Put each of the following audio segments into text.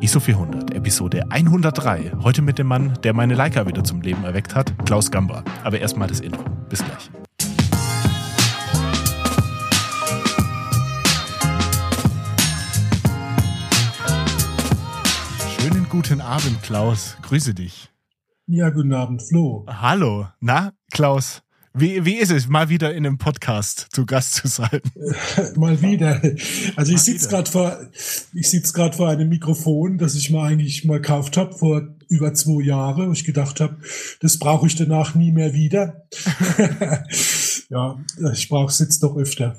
ISO 400, Episode 103. Heute mit dem Mann, der meine Leica wieder zum Leben erweckt hat, Klaus Gamba. Aber erstmal das Intro. Bis gleich. Schönen guten Abend, Klaus. Grüße dich. Ja, guten Abend, Flo. Hallo. Na, Klaus, wie, wie ist es, mal wieder in einem Podcast zu Gast zu sein? mal wieder. Also ich sitze gerade vor, ich sitze gerade vor einem Mikrofon, das ich mal eigentlich mal gekauft habe vor über zwei Jahren. Ich gedacht habe, das brauche ich danach nie mehr wieder. ja, ich brauche es jetzt doch öfter.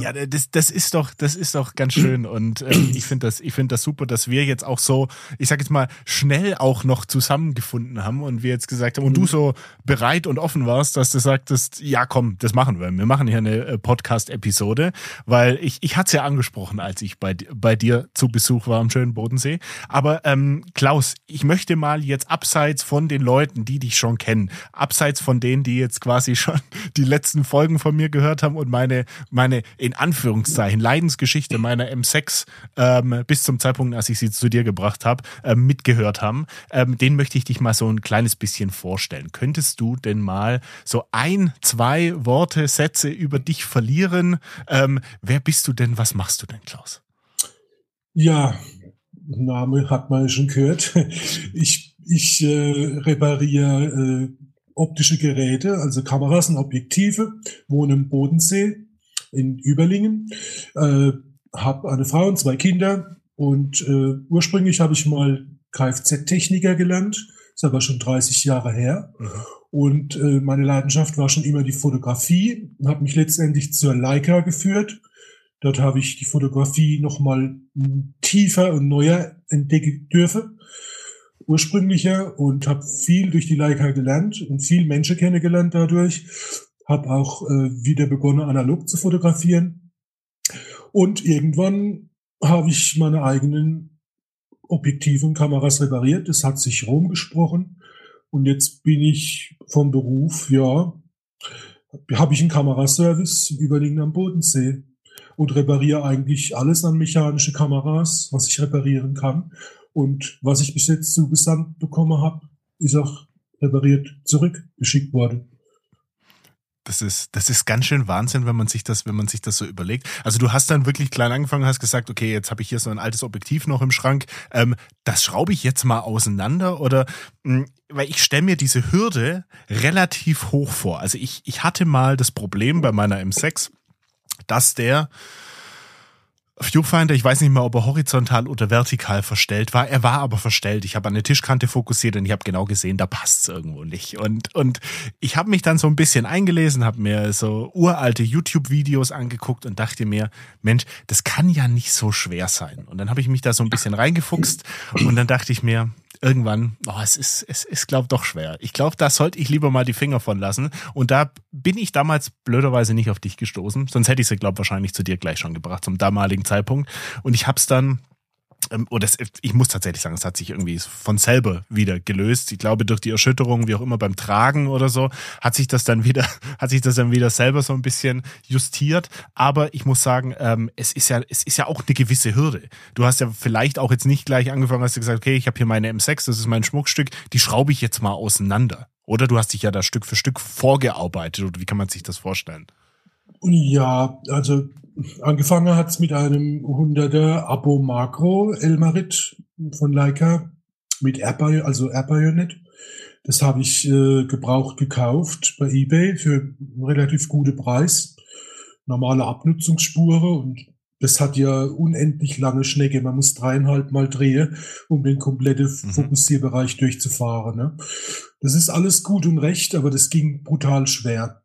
Ja, ja das, das ist doch, das ist doch ganz schön und äh, ich finde das, ich finde das super, dass wir jetzt auch so, ich sag jetzt mal, schnell auch noch zusammengefunden haben und wir jetzt gesagt haben und du mhm. so bereit und offen warst, dass du sagtest, ja komm, das machen wir. Wir machen hier eine äh, Podcast-Episode, weil ich, ich hatte es ja angesprochen, als ich bei, bei dir zu Besuch war am schönen Bodensee. Aber ähm, Klaus, ich möchte mal jetzt abseits von den Leuten, die dich schon kennen, abseits von denen, die jetzt quasi schon die letzten Folgen von mir gehört haben und meine, meine in Anführungszeichen Leidensgeschichte meiner M6 ähm, bis zum Zeitpunkt, als ich sie zu dir gebracht habe, ähm, mitgehört haben, ähm, den möchte ich dich mal so ein kleines bisschen vorstellen. Könntest du denn mal so ein, zwei Worte, Sätze über dich verlieren? Ähm, wer bist du denn? Was machst du denn, Klaus? Ja, Name hat man schon gehört. Ich, ich äh, repariere äh, optische Geräte, also Kameras und Objektive, wohne im Bodensee in Überlingen, äh, habe eine Frau und zwei Kinder und äh, ursprünglich habe ich mal Kfz-Techniker gelernt, ist aber schon 30 Jahre her. Mhm. Und äh, meine Leidenschaft war schon immer die Fotografie, habe mich letztendlich zur Leica geführt. Dort habe ich die Fotografie nochmal tiefer und neuer entdecken dürfen, ursprünglicher und habe viel durch die Leica gelernt und viel Menschen kennengelernt dadurch habe auch äh, wieder begonnen, analog zu fotografieren. Und irgendwann habe ich meine eigenen Objektive und Kameras repariert. Das hat sich rumgesprochen. Und jetzt bin ich vom Beruf, ja, habe ich einen Kameraservice überliegend am Bodensee und repariere eigentlich alles an mechanische Kameras, was ich reparieren kann. Und was ich bis jetzt zugesandt bekommen habe, ist auch repariert zurückgeschickt worden. Das ist, das ist ganz schön Wahnsinn, wenn man sich das, wenn man sich das so überlegt. Also du hast dann wirklich klein angefangen, hast gesagt, okay, jetzt habe ich hier so ein altes Objektiv noch im Schrank. Ähm, das schraube ich jetzt mal auseinander oder mh, hm, weil ich stelle mir diese Hürde relativ hoch vor. Also ich, ich hatte mal das Problem bei meiner M6, dass der Viewfinder, ich weiß nicht mehr, ob er horizontal oder vertikal verstellt war. Er war aber verstellt. Ich habe an der Tischkante fokussiert und ich habe genau gesehen, da passt es irgendwo nicht. Und, und ich habe mich dann so ein bisschen eingelesen, habe mir so uralte YouTube-Videos angeguckt und dachte mir, Mensch, das kann ja nicht so schwer sein. Und dann habe ich mich da so ein bisschen reingefuchst und dann dachte ich mir, irgendwann, oh, es ist, es ist, glaube doch schwer. Ich glaube, da sollte ich lieber mal die Finger von lassen. Und da bin ich damals blöderweise nicht auf dich gestoßen. Sonst hätte ich sie, glaube wahrscheinlich zu dir gleich schon gebracht, zum damaligen Zeitpunkt. Und ich habe es dann ähm, oder es, ich muss tatsächlich sagen, es hat sich irgendwie von selber wieder gelöst. Ich glaube, durch die Erschütterung, wie auch immer beim Tragen oder so, hat sich das dann wieder, hat sich das dann wieder selber so ein bisschen justiert. Aber ich muss sagen, ähm, es ist ja, es ist ja auch eine gewisse Hürde. Du hast ja vielleicht auch jetzt nicht gleich angefangen, hast du gesagt, okay, ich habe hier meine M6, das ist mein Schmuckstück, die schraube ich jetzt mal auseinander. Oder du hast dich ja da Stück für Stück vorgearbeitet. Oder wie kann man sich das vorstellen? Ja, also angefangen hat's mit einem 100er Abo Makro Elmarit von Leica mit Air, also Air Bayonet. Das habe ich äh, gebraucht gekauft bei eBay für einen relativ guten Preis. Normale Abnutzungsspure und das hat ja unendlich lange Schnecke. Man muss dreieinhalb Mal drehen, um den kompletten mhm. Fokussierbereich durchzufahren. Ne? Das ist alles gut und recht, aber das ging brutal schwer.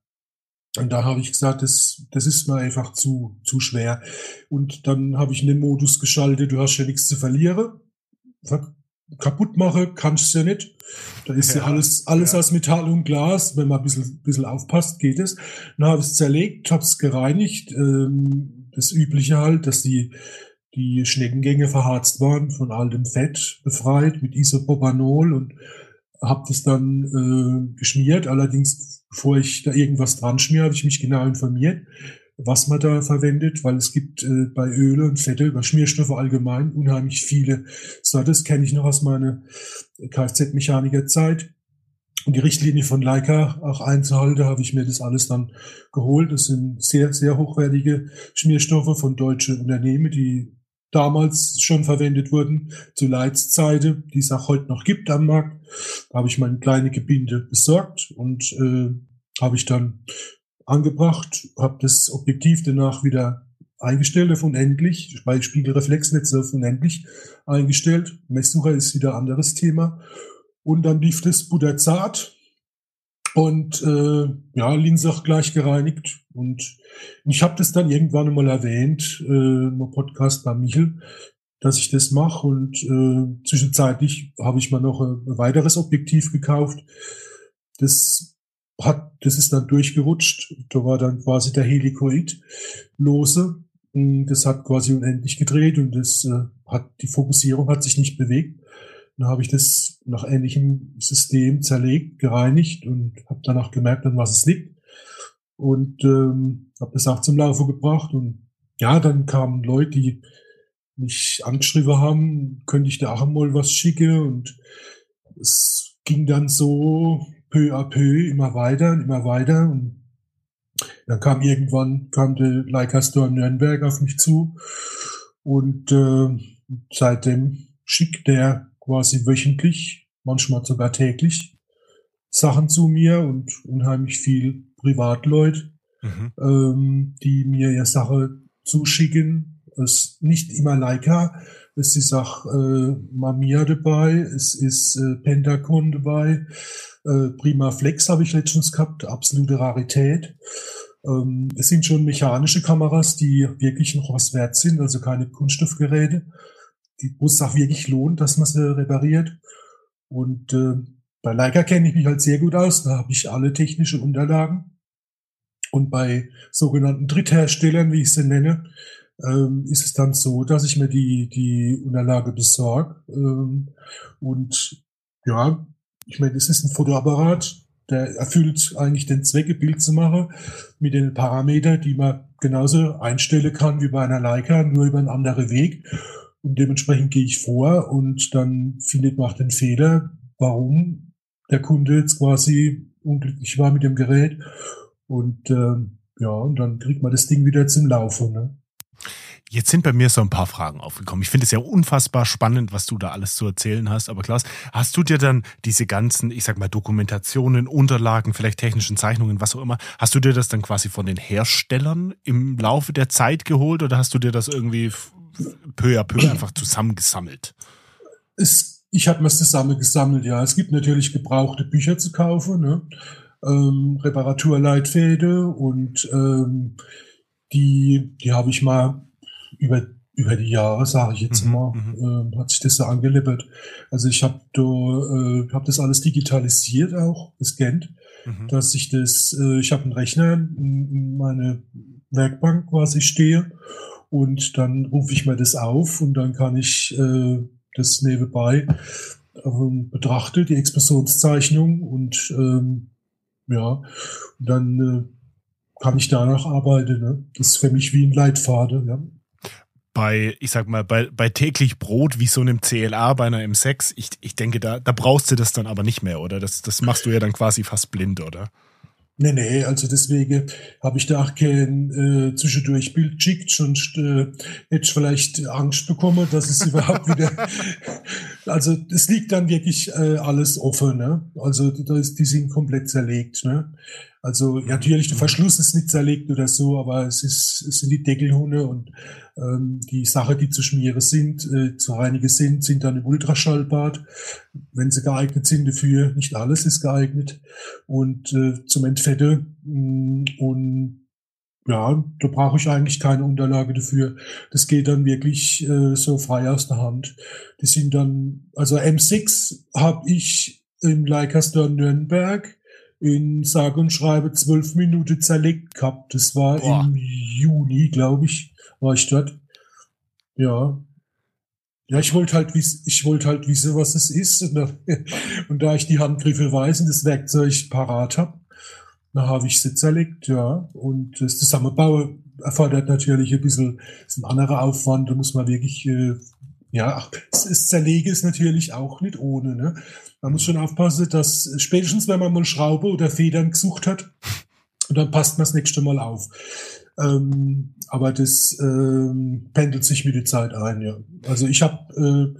Und da habe ich gesagt, das, das ist mir einfach zu, zu schwer. Und dann habe ich in den Modus geschaltet, du hast ja nichts zu verlieren. Kaputt mache kannst du ja nicht. Da ist ja, ja alles, alles ja. aus Metall und Glas. Wenn man ein bisschen, bisschen aufpasst, geht es. Dann habe ich es zerlegt, habe es gereinigt. Ähm, das Übliche halt, dass die, die Schneckengänge verharzt waren, von all dem Fett befreit mit Isopropanol und habe das dann äh, geschmiert. Allerdings, bevor ich da irgendwas dran schmier, habe ich mich genau informiert. was man da verwendet, weil es gibt äh, bei Öle und Fette, über Schmierstoffe allgemein unheimlich viele Sorte. Das kenne ich noch aus meiner Kfz-Mechaniker-Zeit. Und die Richtlinie von Leica auch einzuhalten, habe ich mir das alles dann geholt. Das sind sehr, sehr hochwertige Schmierstoffe von deutschen Unternehmen, die damals schon verwendet wurden zu Leitszeiten, die es auch heute noch gibt am Markt. Da habe ich mein kleine Gebinde besorgt und äh, habe ich dann angebracht, habe das Objektiv danach wieder eingestellt auf unendlich, bei Spiegelreflexnetze auf unendlich eingestellt. Messsucher ist wieder anderes Thema. Und dann lief das butterzart und äh, ja, Linse auch gleich gereinigt. Und ich habe das dann irgendwann mal erwähnt, äh, im Podcast bei Michel, dass ich das mache. Und äh, zwischenzeitlich habe ich mal noch ein, ein weiteres Objektiv gekauft. Das hat, das ist dann durchgerutscht. Da war dann quasi der Helikoid lose. Das hat quasi unendlich gedreht und das äh, hat, die Fokussierung hat sich nicht bewegt. Dann habe ich das nach ähnlichem System zerlegt, gereinigt und habe danach gemerkt, an was es liegt. Und ähm, habe das auch zum Laufen gebracht. Und ja, dann kamen Leute, die mich angeschrieben haben, könnte ich da auch mal was schicken. Und es ging dann so peu à peu immer weiter und immer weiter. Und dann kam irgendwann, kam der Leica Store Nürnberg auf mich zu. Und äh, seitdem schickt der quasi wöchentlich, manchmal sogar täglich, Sachen zu mir und unheimlich viel Privatleute, mhm. ähm, die mir ja Sache zuschicken. Es ist nicht immer Leica, es ist auch äh, Mamiya dabei, es ist äh, Pentacon dabei, äh, Prima Flex habe ich letztens gehabt, absolute Rarität. Ähm, es sind schon mechanische Kameras, die wirklich noch was wert sind, also keine Kunststoffgeräte wo es auch wirklich lohnt, dass man sie repariert. Und äh, bei Leica kenne ich mich halt sehr gut aus. Da habe ich alle technische Unterlagen. Und bei sogenannten Drittherstellern, wie ich sie nenne, ähm, ist es dann so, dass ich mir die, die Unterlage besorge. Ähm, und ja, ich meine, es ist ein Fotoapparat, der erfüllt eigentlich den Zweck, ein Bild zu machen mit den Parametern, die man genauso einstellen kann wie bei einer Leica, nur über einen anderen Weg. Und dementsprechend gehe ich vor und dann findet man den Fehler, warum der Kunde jetzt quasi unglücklich war mit dem Gerät. Und äh, ja, und dann kriegt man das Ding wieder zum Laufen. Ne? Jetzt sind bei mir so ein paar Fragen aufgekommen. Ich finde es ja unfassbar spannend, was du da alles zu erzählen hast. Aber Klaus, hast du dir dann diese ganzen, ich sag mal, Dokumentationen, Unterlagen, vielleicht technischen Zeichnungen, was auch immer, hast du dir das dann quasi von den Herstellern im Laufe der Zeit geholt oder hast du dir das irgendwie peu à peu einfach zusammengesammelt? Es, ich habe mir es zusammengesammelt, ja. Es gibt natürlich gebrauchte Bücher zu kaufen, ne? ähm, Reparaturleitfäde und ähm, die, die habe ich mal über über die Jahre, sage ich jetzt mhm, mal, äh, hat sich das so angelippert. Also ich habe äh, hab das alles digitalisiert auch, gescannt, mhm. dass ich das, äh, ich habe einen Rechner in meine Werkbank quasi stehe und dann rufe ich mir das auf und dann kann ich äh, das nebenbei ähm, betrachte, die Expressionszeichnung und ähm, ja, und dann äh, kann ich danach arbeiten. Ne? Das ist für mich wie ein Leitfaden. Ja. Bei, ich sag mal, bei, bei täglich Brot wie so einem CLA bei einer M6, ich, ich denke, da, da brauchst du das dann aber nicht mehr, oder? Das, das machst du ja dann quasi fast blind, oder? Nee, nee, also deswegen habe ich da auch kein äh, zwischendurch Bild geschickt, sonst äh, hätte ich vielleicht Angst bekommen, dass es überhaupt wieder. Also es liegt dann wirklich äh, alles offen, ne? Also da ist, die sind komplett zerlegt, ne? Also ja, natürlich, der Verschluss ist nicht zerlegt oder so, aber es ist, es sind die Deckelhunde und ähm, die Sache, die zu schmieren sind, äh, zu reinigen sind, sind dann im Ultraschallbad, wenn sie geeignet sind dafür. Nicht alles ist geeignet und äh, zum Entfette mm, und ja, da brauche ich eigentlich keine Unterlage dafür. Das geht dann wirklich äh, so frei aus der Hand. Die sind dann, also M6 habe ich im Leica Store Nürnberg in sage und schreibe zwölf Minuten zerlegt gehabt. Das war Boah. im Juni, glaube ich, war ich dort. Ja. Ja, ich wollte halt, ich wollte halt wissen, was es ist. Und da, und da ich die Handgriffe weiß und das Werkzeug parat habe, Dann habe ich sie zerlegt, ja. Und das Zusammenbauen erfordert natürlich ein bisschen, ist ein anderer Aufwand. Da muss man wirklich, äh, ja, das Zerlegen ist natürlich auch nicht ohne. Ne? Man muss schon aufpassen, dass spätestens, wenn man mal Schraube oder Federn gesucht hat, dann passt man das nächste Mal auf. Ähm, aber das ähm, pendelt sich mit der Zeit ein, ja. Also ich habe äh,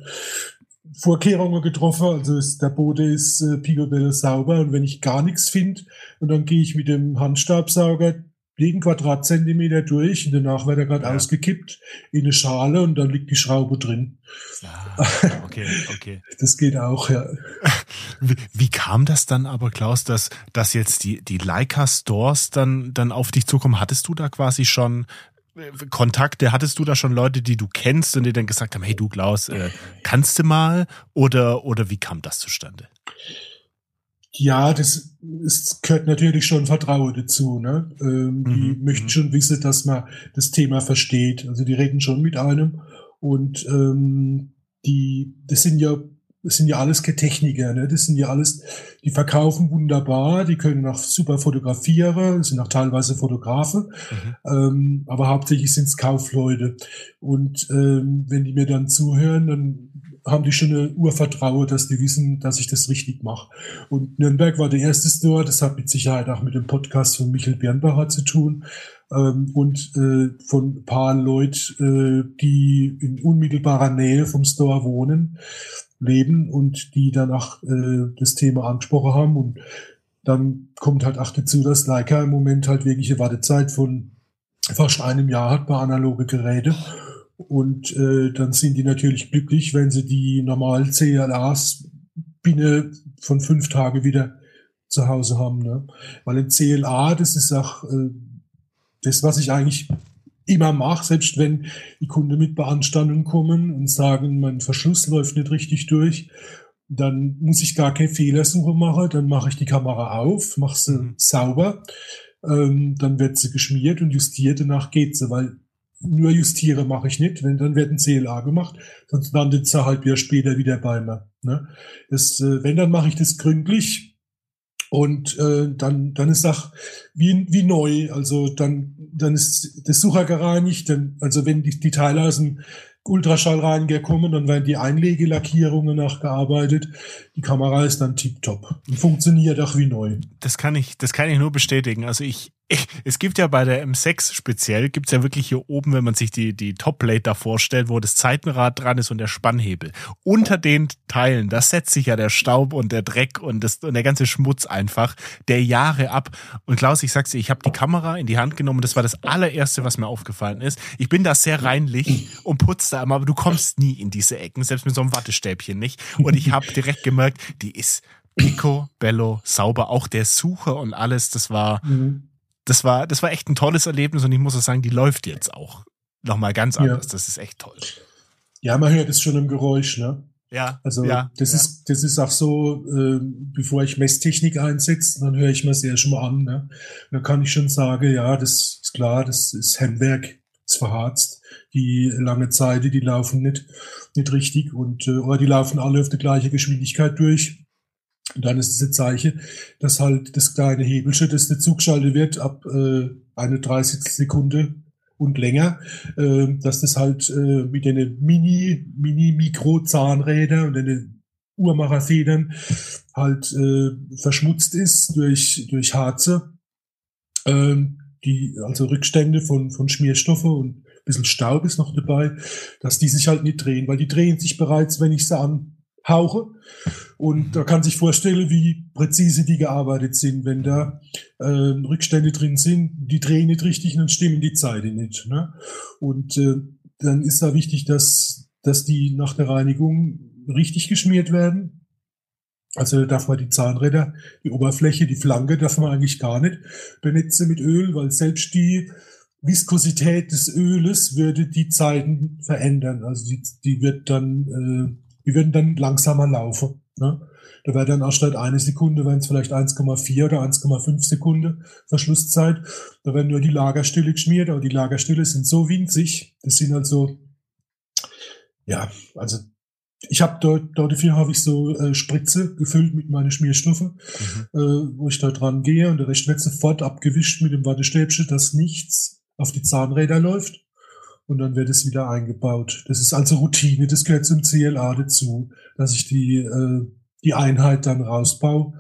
Vorkehrungen getroffen, also ist, der Boden ist äh, picobello sauber und wenn ich gar nichts finde, und dann gehe ich mit dem Handstabsauger jeden Quadratzentimeter durch und danach wird er gerade ja. ausgekippt in eine Schale und dann liegt die Schraube drin. Ah, okay, okay. Das geht auch, ja. Wie, wie, kam das dann aber, Klaus, dass, dass jetzt die, die Leica Stores dann, dann auf dich zukommen? Hattest du da quasi schon äh, Kontakte? Hattest du da schon Leute, die du kennst und die dann gesagt haben, hey du Klaus, äh, kannst du mal? Oder, oder wie kam das zustande? Ja, das es gehört natürlich schon Vertrauen dazu. Ne? Ähm, die mhm. möchten mhm. schon wissen, dass man das Thema versteht. Also die reden schon mit einem und ähm, die, das sind ja, das sind ja alles Techniker. Ne? Das sind ja alles, die verkaufen wunderbar, die können auch super fotografieren, sind auch teilweise Fotografen, mhm. ähm, aber hauptsächlich sind es Kaufleute. Und ähm, wenn die mir dann zuhören, dann haben die schon ein Urvertrauen, dass die wissen, dass ich das richtig mache. Und Nürnberg war der erste Store, das hat mit Sicherheit auch mit dem Podcast von Michael Birnbacher zu tun. Ähm, und äh, von ein paar Leuten, äh, die in unmittelbarer Nähe vom Store wohnen, leben und die danach äh, das Thema angesprochen haben. Und dann kommt halt auch dazu, dass Leica im Moment halt wirklich eine Wartezeit von fast einem Jahr hat bei analoge Geräte. Und äh, dann sind die natürlich glücklich, wenn sie die normalen CLAs binnen von fünf Tagen wieder zu Hause haben. Ne? Weil ein CLA, das ist auch äh, das, was ich eigentlich immer mache, selbst wenn die Kunden mit Beanstandungen kommen und sagen, mein Verschluss läuft nicht richtig durch, dann muss ich gar keine Fehlersuche machen, dann mache ich die Kamera auf, mache sie mhm. sauber, ähm, dann wird sie geschmiert und justiert, danach geht sie, weil nur justiere mache ich nicht, wenn dann wird ein CLA gemacht, sonst landet es halt wieder später wieder bei mir. Ne? Das, äh, wenn, dann mache ich das gründlich und äh, dann, dann ist auch wie, wie neu. Also dann, dann ist das Sucher gereinigt, denn, also wenn die, die Teile aus dem Ultraschallreiniger kommen, dann werden die Einlegelackierungen nachgearbeitet. Die Kamera ist dann tiptop. Die funktioniert auch wie neu. Das kann ich, das kann ich nur bestätigen. Also ich, es gibt ja bei der M6 speziell, gibt's ja wirklich hier oben, wenn man sich die, die Topplate da vorstellt, wo das Zeitenrad dran ist und der Spannhebel. Unter den Teilen, da setzt sich ja der Staub und der Dreck und, das, und der ganze Schmutz einfach der Jahre ab. Und Klaus, ich sag's dir, ich habe die Kamera in die Hand genommen, das war das allererste, was mir aufgefallen ist. Ich bin da sehr reinlich und putze da immer, aber du kommst nie in diese Ecken, selbst mit so einem Wattestäbchen nicht. Und ich habe direkt gemerkt, die ist Pico, Bello, sauber, auch der Sucher und alles, das war... Mhm das war, das war echt ein tolles Erlebnis und ich muss auch sagen, die läuft jetzt auch nochmal ganz anders. Ja. Das ist echt toll. Ja, man hört es schon im Geräusch, ne? Ja. Also ja, das ja. ist das ist auch so, äh, bevor ich Messtechnik einsetze, dann höre ich mir sehr schon mal an. Ne? Dann kann ich schon sagen, ja, das ist klar, das ist Handwerk, ist verharzt. Die lange Zeit, die laufen nicht nicht richtig und äh, oder die laufen alle auf der gleiche Geschwindigkeit durch. Und dann ist es ein Zeichen, dass halt das kleine Hebelchen, das nicht zugeschaltet wird, ab äh, eine 30 Sekunde und länger, äh, dass das halt äh, mit den Mini, Mini-Mikro-Zahnräder und den Uhrmacherfedern halt äh, verschmutzt ist durch, durch Harze, äh, die, also Rückstände von, von Schmierstoffe und bisschen Staub ist noch dabei, dass die sich halt nicht drehen, weil die drehen sich bereits, wenn ich sie anhauche. Und da kann sich vorstellen, wie präzise die gearbeitet sind. Wenn da äh, Rückstände drin sind, die drehen nicht richtig und dann stimmen die Zeiten nicht. Ne? Und äh, dann ist da wichtig, dass, dass die nach der Reinigung richtig geschmiert werden. Also da darf man die Zahnräder, die Oberfläche, die Flanke darf man eigentlich gar nicht benetzen mit Öl, weil selbst die Viskosität des Öles würde die Zeiten verändern. Also die, die wird dann, äh, die würden dann langsamer laufen. Ne? Da wäre dann anstatt eine Sekunde, wären es vielleicht 1,4 oder 1,5 Sekunden Verschlusszeit. Da werden nur die Lagerstille geschmiert, aber die Lagerstille sind so winzig, das sind also, ja, also ich habe dort, dort dafür habe ich so äh, Spritze gefüllt mit meinen Schmierstoffe, mhm. äh, wo ich da dran gehe und der Rest wird sofort abgewischt mit dem Wattestäbchen, dass nichts auf die Zahnräder läuft und dann wird es wieder eingebaut. Das ist also Routine, das gehört zum CLA dazu, dass ich die, äh, die Einheit dann rausbaue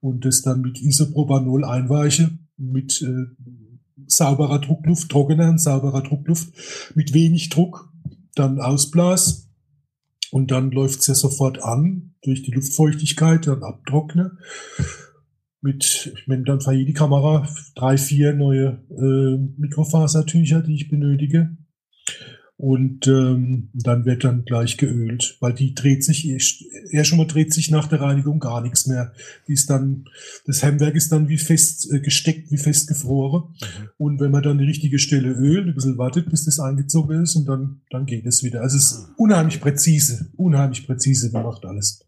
und das dann mit Isopropanol einweiche, mit äh, sauberer Druckluft, trockener und sauberer Druckluft, mit wenig Druck dann ausblas und dann läuft's ja sofort an durch die Luftfeuchtigkeit, dann abtrockne. Mit, ich meine, dann für jede Kamera drei, vier neue äh, Mikrofasertücher, die ich benötige. Und ähm, dann wird dann gleich geölt, weil die dreht sich, eher schon mal dreht sich nach der Reinigung gar nichts mehr. Die ist dann, das Hemmwerk ist dann wie fest äh, gesteckt, wie fest gefroren. Mhm. Und wenn man dann die richtige Stelle ölt, ein bisschen wartet, bis das eingezogen ist und dann, dann geht es wieder. Also es ist unheimlich präzise, unheimlich präzise gemacht alles.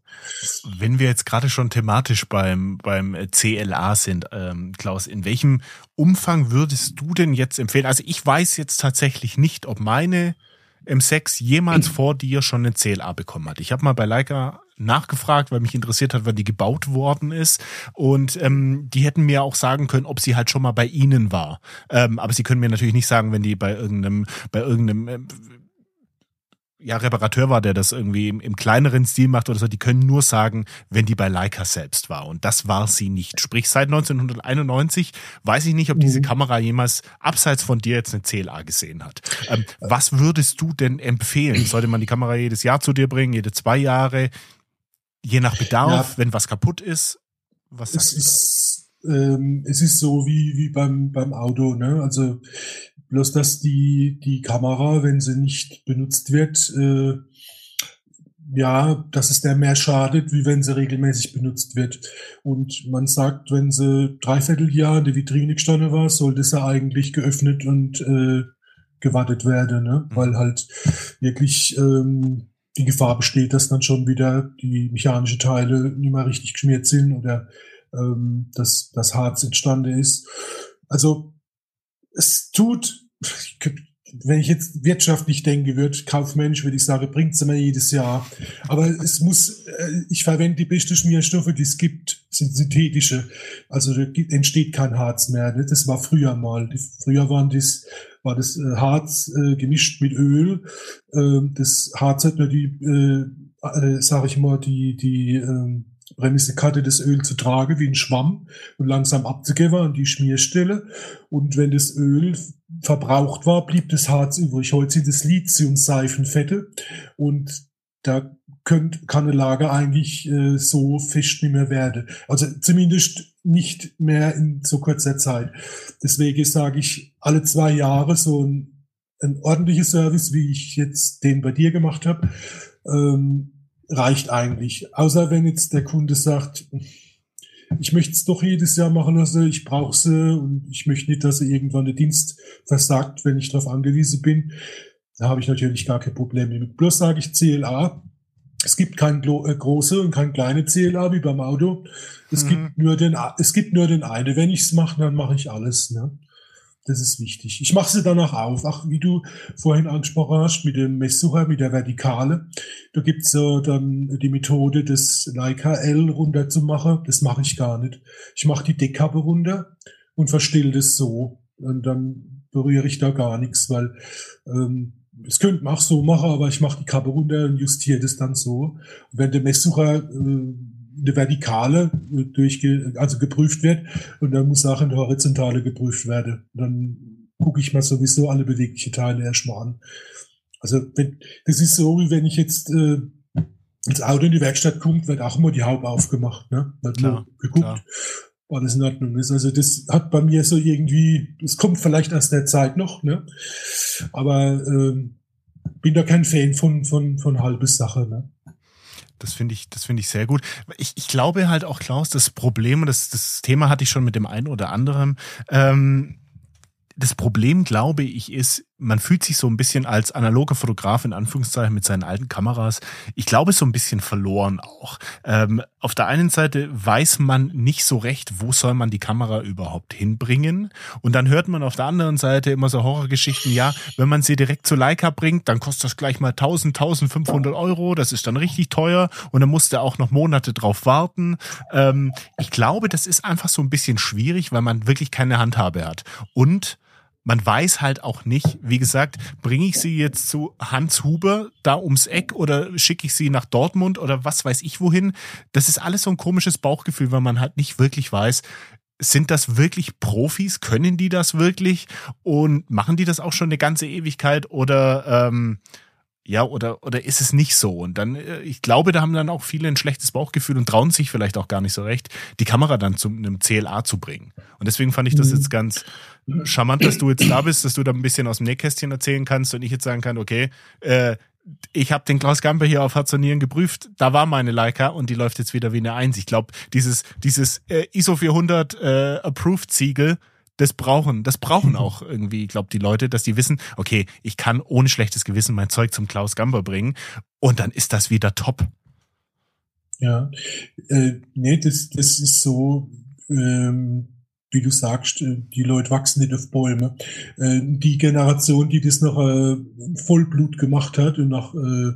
Wenn wir jetzt gerade schon thematisch beim, beim CLA sind, ähm, Klaus, in welchem Umfang würdest du denn jetzt empfehlen? Also ich weiß jetzt tatsächlich nicht, ob meine M6 jemals vor dir schon eine CLA bekommen hat. Ich habe mal bei Leica nachgefragt, weil mich interessiert hat, wann die gebaut worden ist. Und ähm, die hätten mir auch sagen können, ob sie halt schon mal bei ihnen war. Ähm, aber sie können mir natürlich nicht sagen, wenn die bei irgendeinem, bei irgendeinem äh, ja, Reparateur war, der das irgendwie im, im, kleineren Stil macht oder so, die können nur sagen, wenn die bei Leica selbst war. Und das war sie nicht. Sprich, seit 1991 weiß ich nicht, ob diese mhm. Kamera jemals abseits von dir jetzt eine CLA gesehen hat. Ähm, was würdest du denn empfehlen? Sollte man die Kamera jedes Jahr zu dir bringen, jede zwei Jahre? Je nach Bedarf, ja. wenn was kaputt ist? Was es ist, ähm, es ist so wie, wie beim, beim Auto, ne? Also, Bloß, dass die, die Kamera, wenn sie nicht benutzt wird, äh, ja, dass es der mehr schadet, wie wenn sie regelmäßig benutzt wird. Und man sagt, wenn sie dreiviertel Jahr in der Vitrine gestanden war, sollte sie eigentlich geöffnet und äh, gewartet werden, ne? Mhm. weil halt wirklich ähm, die Gefahr besteht, dass dann schon wieder die mechanischen Teile nicht mehr richtig geschmiert sind oder ähm, dass das Harz entstanden ist. Also es tut, wenn ich jetzt wirtschaftlich denke, wird kaufmännisch, würde ich sagen, bringt es mir jedes Jahr. Aber es muss, äh, ich verwende die besten Schmierstoffe, die es gibt, sind synthetische. Also entsteht kein Harz mehr. Das war früher mal. Früher waren das, war das äh, Harz äh, gemischt mit Öl. Ähm, das Harz hat nur die, äh, äh, sag ich mal, die, die, äh, Bremsekarte das Öl zu tragen wie ein Schwamm und langsam abzugeben an die Schmierstelle. Und wenn das Öl verbraucht war, blieb das Harz übrig. Heute sind es Lithium-Seifenfette und da könnt, kann eine Lager eigentlich äh, so fest nicht mehr werden. Also zumindest nicht mehr in so kurzer Zeit. Deswegen sage ich alle zwei Jahre so ein, ein ordentlicher Service, wie ich jetzt den bei dir gemacht habe. Ähm, reicht eigentlich. Außer wenn jetzt der Kunde sagt, ich möchte es doch jedes Jahr machen lassen, ich brauche sie und ich möchte nicht, dass er irgendwann der Dienst versagt, wenn ich darauf angewiesen bin. Da habe ich natürlich gar kein Problem damit. Bloß sage ich CLA. Es gibt kein äh, große und kein kleine CLA wie beim Auto. Es mhm. gibt nur den, es gibt nur den eine. Wenn ich es mache, dann mache ich alles. Ne? Das ist wichtig. Ich mache sie danach auf. Ach, wie du vorhin angesprochen hast, mit dem Messsucher, mit der Vertikale. Da gibt's so dann die Methode, das Leica L runterzumachen. Das mache ich gar nicht. Ich mache die Deckkappe runter und verstelle das so. Und dann berühre ich da gar nichts, weil ähm, es könnte man auch so machen, aber ich mache die Kappe runter und justiere das dann so. Und wenn der Messsucher äh, eine Vertikale durchge also geprüft wird und dann muss auch eine Horizontale geprüft werden. dann gucke ich mal sowieso alle beweglichen Teile erstmal an. Also wenn, das ist so, wie wenn ich jetzt äh, ins Auto in die Werkstatt kommt, wird auch immer die Haube aufgemacht. Ne? Wird klar, geguckt, klar. ob alles in Ordnung ist. Also das hat bei mir so irgendwie, das kommt vielleicht aus der Zeit noch, ne? aber ähm, bin da kein Fan von, von, von halbes Sache. Ne? Das finde ich, das finde ich sehr gut. Ich, ich glaube halt auch, Klaus, das Problem, das, das Thema hatte ich schon mit dem einen oder anderen, ähm, das Problem, glaube ich, ist, man fühlt sich so ein bisschen als analoger Fotograf in Anführungszeichen mit seinen alten Kameras, ich glaube, so ein bisschen verloren auch. Ähm, auf der einen Seite weiß man nicht so recht, wo soll man die Kamera überhaupt hinbringen. Und dann hört man auf der anderen Seite immer so Horrorgeschichten, ja, wenn man sie direkt zu Leica bringt, dann kostet das gleich mal 1000, 1500 Euro, das ist dann richtig teuer und dann musst du auch noch Monate drauf warten. Ähm, ich glaube, das ist einfach so ein bisschen schwierig, weil man wirklich keine Handhabe hat. Und man weiß halt auch nicht, wie gesagt, bringe ich sie jetzt zu Hans Huber da ums Eck oder schicke ich sie nach Dortmund oder was weiß ich wohin. Das ist alles so ein komisches Bauchgefühl, weil man halt nicht wirklich weiß, sind das wirklich Profis? Können die das wirklich? Und machen die das auch schon eine ganze Ewigkeit oder ähm, ja, oder, oder ist es nicht so? Und dann, äh, ich glaube, da haben dann auch viele ein schlechtes Bauchgefühl und trauen sich vielleicht auch gar nicht so recht, die Kamera dann zu einem CLA zu bringen. Und deswegen fand ich das mhm. jetzt ganz charmant, dass du jetzt da bist, dass du da ein bisschen aus dem Nähkästchen erzählen kannst und ich jetzt sagen kann, okay, äh, ich habe den Klaus Gamper hier auf Herz und Nieren geprüft, da war meine Leica und die läuft jetzt wieder wie eine Eins. Ich glaube, dieses, dieses äh, ISO 400 äh, Approved Siegel, das brauchen, das brauchen auch irgendwie, ich glaube, die Leute, dass die wissen, okay, ich kann ohne schlechtes Gewissen mein Zeug zum Klaus Gamber bringen und dann ist das wieder top. Ja, äh, nee, das, das ist so, ähm, wie du sagst, äh, die Leute wachsen nicht auf Bäume. Äh, die Generation, die das noch äh, Vollblut gemacht hat und noch äh,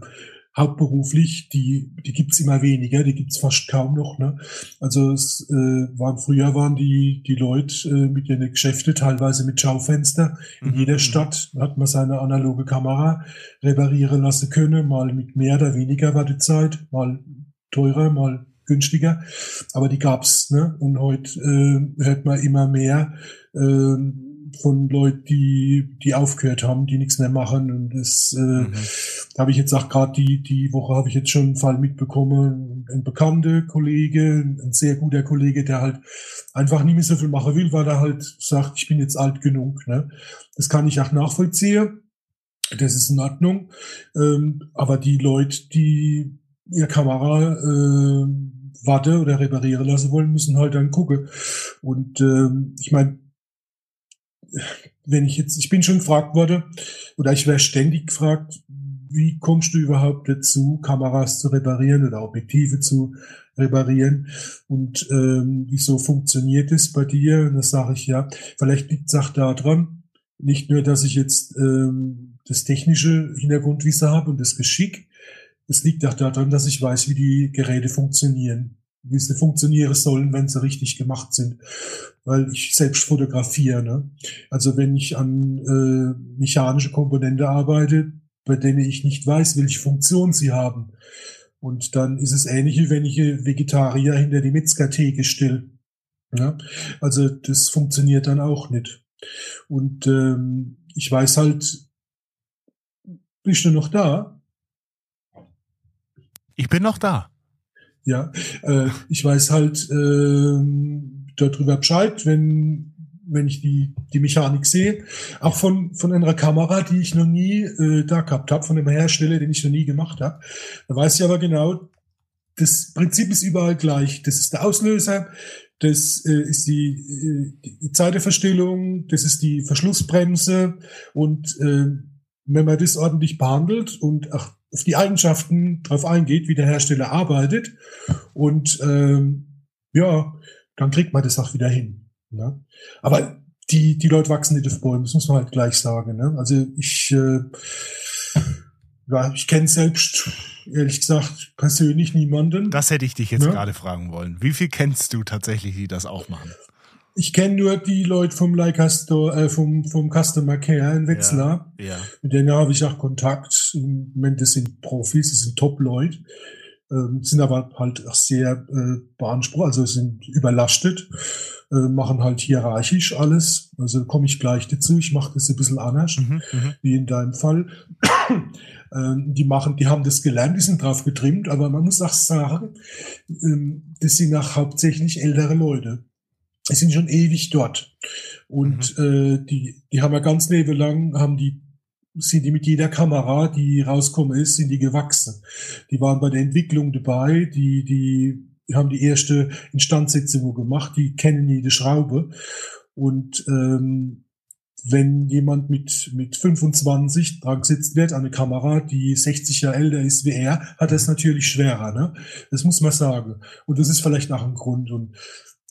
hauptberuflich, die, die gibt's immer weniger, die gibt's fast kaum noch. Ne? Also es äh, waren früher waren die, die Leute äh, mit ihren Geschäfte teilweise mit Schaufenster. In mhm. jeder mhm. Stadt hat man seine analoge Kamera reparieren lassen können, mal mit mehr oder weniger Wartezeit, mal teurer, mal günstiger. Aber die gab's, ne? Und heute äh, hört man immer mehr. Äh, von Leuten, die, die aufgehört haben, die nichts mehr machen. Und das äh, mhm. da habe ich jetzt auch gerade die, die Woche habe ich jetzt schon einen Fall mitbekommen. Ein bekannter Kollege, ein sehr guter Kollege, der halt einfach nicht mehr so viel machen will, weil er halt sagt, ich bin jetzt alt genug. Ne? Das kann ich auch nachvollziehen. Das ist in Ordnung. Ähm, aber die Leute, die ihr Kamera äh, warte oder reparieren lassen wollen, müssen halt dann gucken. Und ähm, ich meine, wenn ich jetzt, ich bin schon gefragt worden, oder ich werde ständig gefragt, wie kommst du überhaupt dazu, Kameras zu reparieren oder Objektive zu reparieren und ähm, wieso funktioniert es bei dir? Und das sage ich ja, vielleicht liegt es auch daran, nicht nur, dass ich jetzt ähm, das technische Hintergrundwissen habe und das Geschick, es liegt auch daran, dass ich weiß, wie die Geräte funktionieren wie sie funktionieren sollen, wenn sie richtig gemacht sind. Weil ich selbst fotografiere. Ne? Also wenn ich an äh, mechanische Komponente arbeite, bei denen ich nicht weiß, welche Funktion sie haben. Und dann ist es ähnlich, wie wenn ich Vegetarier hinter die Metzgertheke stelle. Ja? Also das funktioniert dann auch nicht. Und ähm, ich weiß halt, bist du noch da? Ich bin noch da. Ja, äh, ich weiß halt äh, darüber Bescheid, wenn wenn ich die die Mechanik sehe, auch von von einer Kamera, die ich noch nie äh, da gehabt habe, von einem Hersteller, den ich noch nie gemacht habe. Da weiß ich aber genau, das Prinzip ist überall gleich. Das ist der Auslöser, das äh, ist die, äh, die Zeiteverstellung, das ist die Verschlussbremse und äh, wenn man das ordentlich behandelt und auch auf die Eigenschaften drauf eingeht, wie der Hersteller arbeitet. Und ähm, ja, dann kriegt man das auch wieder hin. Ne? Aber die, die Leute wachsen nicht auf Bäumen, das muss man halt gleich sagen. Ne? Also ich, äh, ja, ich kenne selbst, ehrlich gesagt, persönlich niemanden. Das hätte ich dich jetzt ne? gerade fragen wollen. Wie viel kennst du tatsächlich, die das auch machen? Ich kenne nur die Leute vom Leica Store, äh, vom, vom Customer Care in Wetzlar. Ja, ja. Mit denen habe ich auch Kontakt. Im Moment, das sind Profis, das sind Top-Leute. Ähm, sind aber halt auch sehr äh, beansprucht, also sind überlastet, äh, machen halt hierarchisch alles. Also komme ich gleich dazu. Ich mache das ein bisschen anders, mhm, mhm. wie in deinem Fall. ähm, die machen, die haben das gelernt, die sind drauf getrimmt, aber man muss auch sagen, ähm, das sind auch hauptsächlich ältere Leute sind schon ewig dort. Und mhm. äh, die, die haben ja ganz Leben lang, haben die, sind die mit jeder Kamera, die rauskommen ist, sind die gewachsen. Die waren bei der Entwicklung dabei, die, die, die haben die erste Instandsetzung gemacht, die kennen jede Schraube. Und ähm, wenn jemand mit, mit 25 dran gesetzt wird an eine Kamera, die 60 Jahre älter ist wie er, hat er es natürlich schwerer. Ne? Das muss man sagen. Und das ist vielleicht auch ein Grund. Und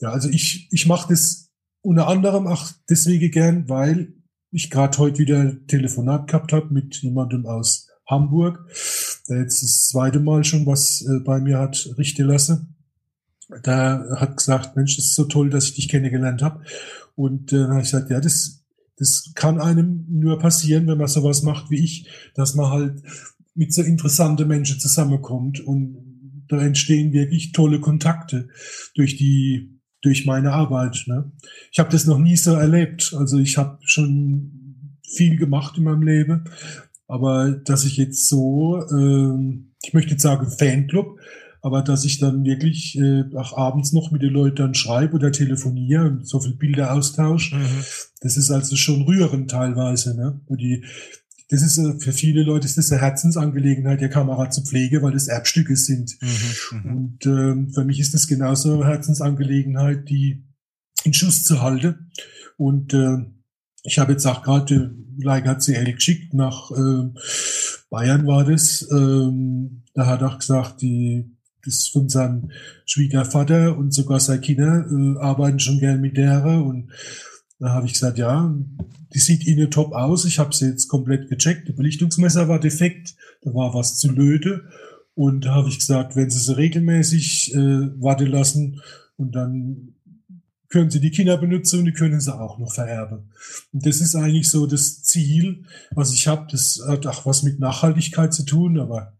ja, also ich, ich mache das unter anderem auch deswegen gern, weil ich gerade heute wieder Telefonat gehabt habe mit jemandem aus Hamburg, der jetzt das zweite Mal schon was äh, bei mir hat richten lassen. Da hat gesagt, Mensch, das ist so toll, dass ich dich kennengelernt habe. Und äh, dann habe ich gesagt, ja, das, das kann einem nur passieren, wenn man sowas macht wie ich, dass man halt mit so interessanten Menschen zusammenkommt und da entstehen wirklich tolle Kontakte durch die durch meine Arbeit. Ne? Ich habe das noch nie so erlebt. Also ich habe schon viel gemacht in meinem Leben, aber dass ich jetzt so, äh, ich möchte jetzt sagen Fanclub, aber dass ich dann wirklich äh, auch abends noch mit den Leuten dann schreibe oder telefoniere und so viel Bilder austausche, mhm. das ist also schon rührend teilweise. Ne? Wo die, das ist für viele Leute ist das eine Herzensangelegenheit, der Kamera zu pflegen, weil das Erbstücke sind. Mhm, mhm, und ähm, für mich ist das genauso eine Herzensangelegenheit, die in Schuss zu halten. Und äh, ich habe jetzt auch gerade Leica CL geschickt nach äh, Bayern war das. Ähm, da hat er gesagt, die das von seinem Schwiegervater und sogar seine Kinder äh, arbeiten schon gern mit der und da habe ich gesagt, ja, die sieht Ihnen top aus. Ich habe sie jetzt komplett gecheckt. Der Belichtungsmesser war defekt, da war was zu löte. Und da habe ich gesagt, wenn Sie sie regelmäßig äh, warten lassen und dann können Sie die Kinder benutzen und die können sie auch noch vererben. Und das ist eigentlich so das Ziel, was ich habe. Das hat auch was mit Nachhaltigkeit zu tun, aber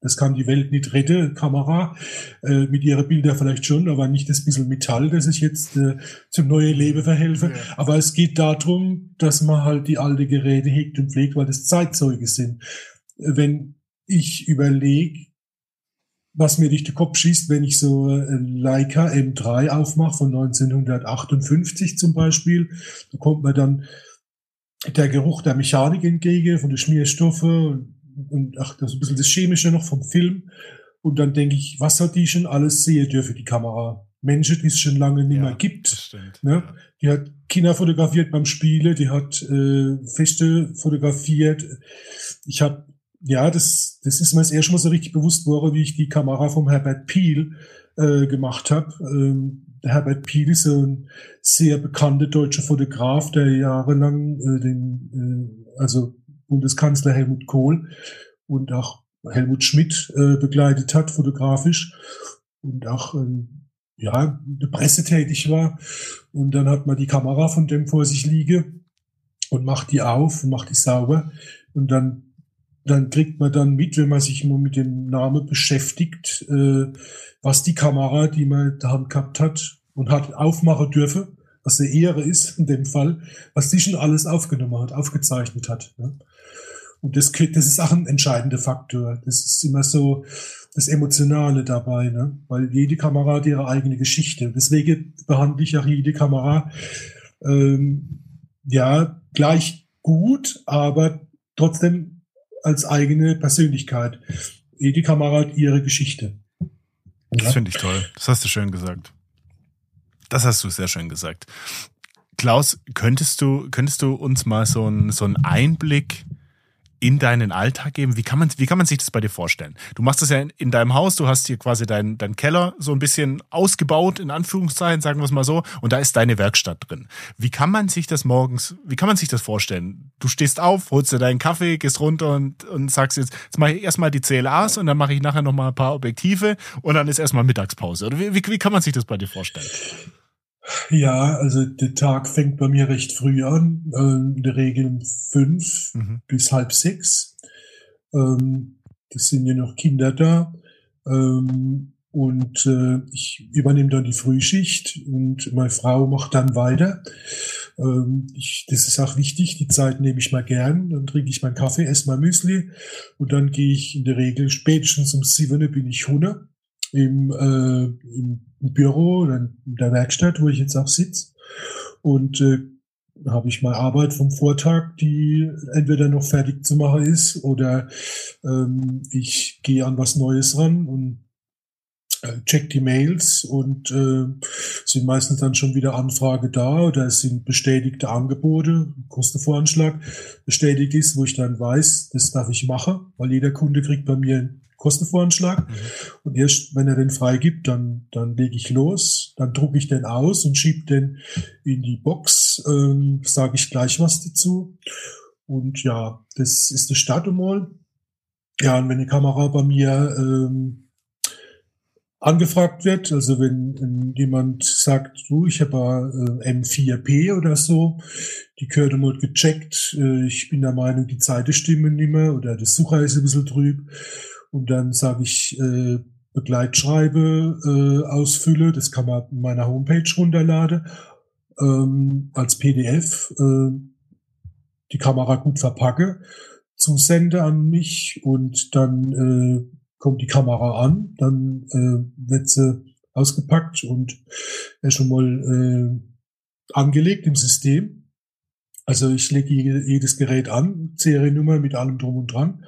das kann die Welt nicht retten, Kamera, äh, mit ihrer Bilder vielleicht schon, aber nicht das bisschen Metall, das ich jetzt äh, zum neuen Leben verhelfe. Ja. Aber es geht darum, dass man halt die alte Geräte hegt und pflegt, weil das Zeitzeuge sind. Wenn ich überlege, was mir durch den Kopf schießt, wenn ich so äh, Leica M3 aufmache von 1958 zum Beispiel, da kommt mir dann der Geruch der Mechanik entgegen, von den Schmierstoffen und ach, das ist ein bisschen das Chemische noch vom Film. Und dann denke ich, was hat die schon alles sehen dürfen, die Kamera? Menschen, die es schon lange nicht ja, mehr gibt. ne? Ja. Die hat Kinder fotografiert beim Spiele, die hat äh, Feste fotografiert. Ich habe, ja, das, das ist mir das erste Mal so richtig bewusst worden, wie ich die Kamera vom Herbert Peel äh, gemacht habe. Ähm, der Herbert Peel ist ein sehr bekannter deutscher Fotograf, der jahrelang äh, den, äh, also Bundeskanzler Helmut Kohl und auch Helmut Schmidt äh, begleitet hat, fotografisch und auch ähm, ja, in der Presse tätig war. Und dann hat man die Kamera von dem vor sich liege und macht die auf und macht die sauber. Und dann, dann kriegt man dann mit, wenn man sich immer mit dem Namen beschäftigt, äh, was die Kamera, die man da gehabt hat und hat aufmachen dürfen, was eine Ehre ist in dem Fall, was die schon alles aufgenommen hat, aufgezeichnet hat. Ne? Und das, das ist auch ein entscheidender Faktor. Das ist immer so das Emotionale dabei, ne? weil jede Kamera hat ihre eigene Geschichte. Deswegen behandle ich auch jede Kamera ähm, ja gleich gut, aber trotzdem als eigene Persönlichkeit. Jede Kamera hat ihre Geschichte. Das finde ich toll. Das hast du schön gesagt. Das hast du sehr schön gesagt. Klaus, könntest du, könntest du uns mal so, ein, so einen Einblick in deinen Alltag geben? Wie kann man, wie kann man sich das bei dir vorstellen? Du machst das ja in, in deinem Haus, du hast hier quasi deinen dein Keller so ein bisschen ausgebaut, in Anführungszeichen, sagen wir es mal so, und da ist deine Werkstatt drin. Wie kann man sich das morgens, wie kann man sich das vorstellen? Du stehst auf, holst dir deinen Kaffee, gehst runter und, und sagst jetzt, jetzt mache ich erstmal die CLAs und dann mache ich nachher nochmal ein paar Objektive und dann ist erstmal Mittagspause. Oder wie, wie, wie kann man sich das bei dir vorstellen? Ja, also der Tag fängt bei mir recht früh an, äh, in der Regel um fünf mhm. bis halb sechs. Ähm, das sind ja noch Kinder da. Ähm, und äh, ich übernehme dann die Frühschicht und meine Frau macht dann weiter. Ähm, ich, das ist auch wichtig, die Zeit nehme ich mal gern. Dann trinke ich meinen Kaffee, esse mein Müsli und dann gehe ich in der Regel spätestens um sieben bin ich Hunde im, äh, im Büro oder in der Werkstatt, wo ich jetzt auch sitze. Und äh, habe ich mal Arbeit vom Vortag, die entweder noch fertig zu machen ist oder ähm, ich gehe an was Neues ran und äh, check die Mails und äh, sind meistens dann schon wieder Anfrage da oder es sind bestätigte Angebote, Kostenvoranschlag bestätigt ist, wo ich dann weiß, das darf ich machen, weil jeder Kunde kriegt bei mir Kostenvoranschlag mhm. und erst wenn er den freigibt, dann, dann lege ich los, dann drucke ich den aus und schiebe den in die Box, ähm, sage ich gleich was dazu und ja, das ist das Startmal. Ja, und wenn die Kamera bei mir ähm, angefragt wird. Also wenn, wenn jemand sagt, du, ich habe äh, M4P oder so, die gehört mal gecheckt, äh, ich bin der Meinung, die Zeiten stimmen nicht mehr oder das Sucher ist ein bisschen trüb. Und dann sage ich, äh, Begleitschreibe äh, ausfülle, das kann man in meiner Homepage runterladen, ähm, als PDF, äh, die Kamera gut verpacke, zusende an mich. Und dann äh, kommt die Kamera an, dann äh, wird sie ausgepackt und äh, schon mal äh, angelegt im System. Also ich lege jedes Gerät an, Seriennummer mit allem drum und dran.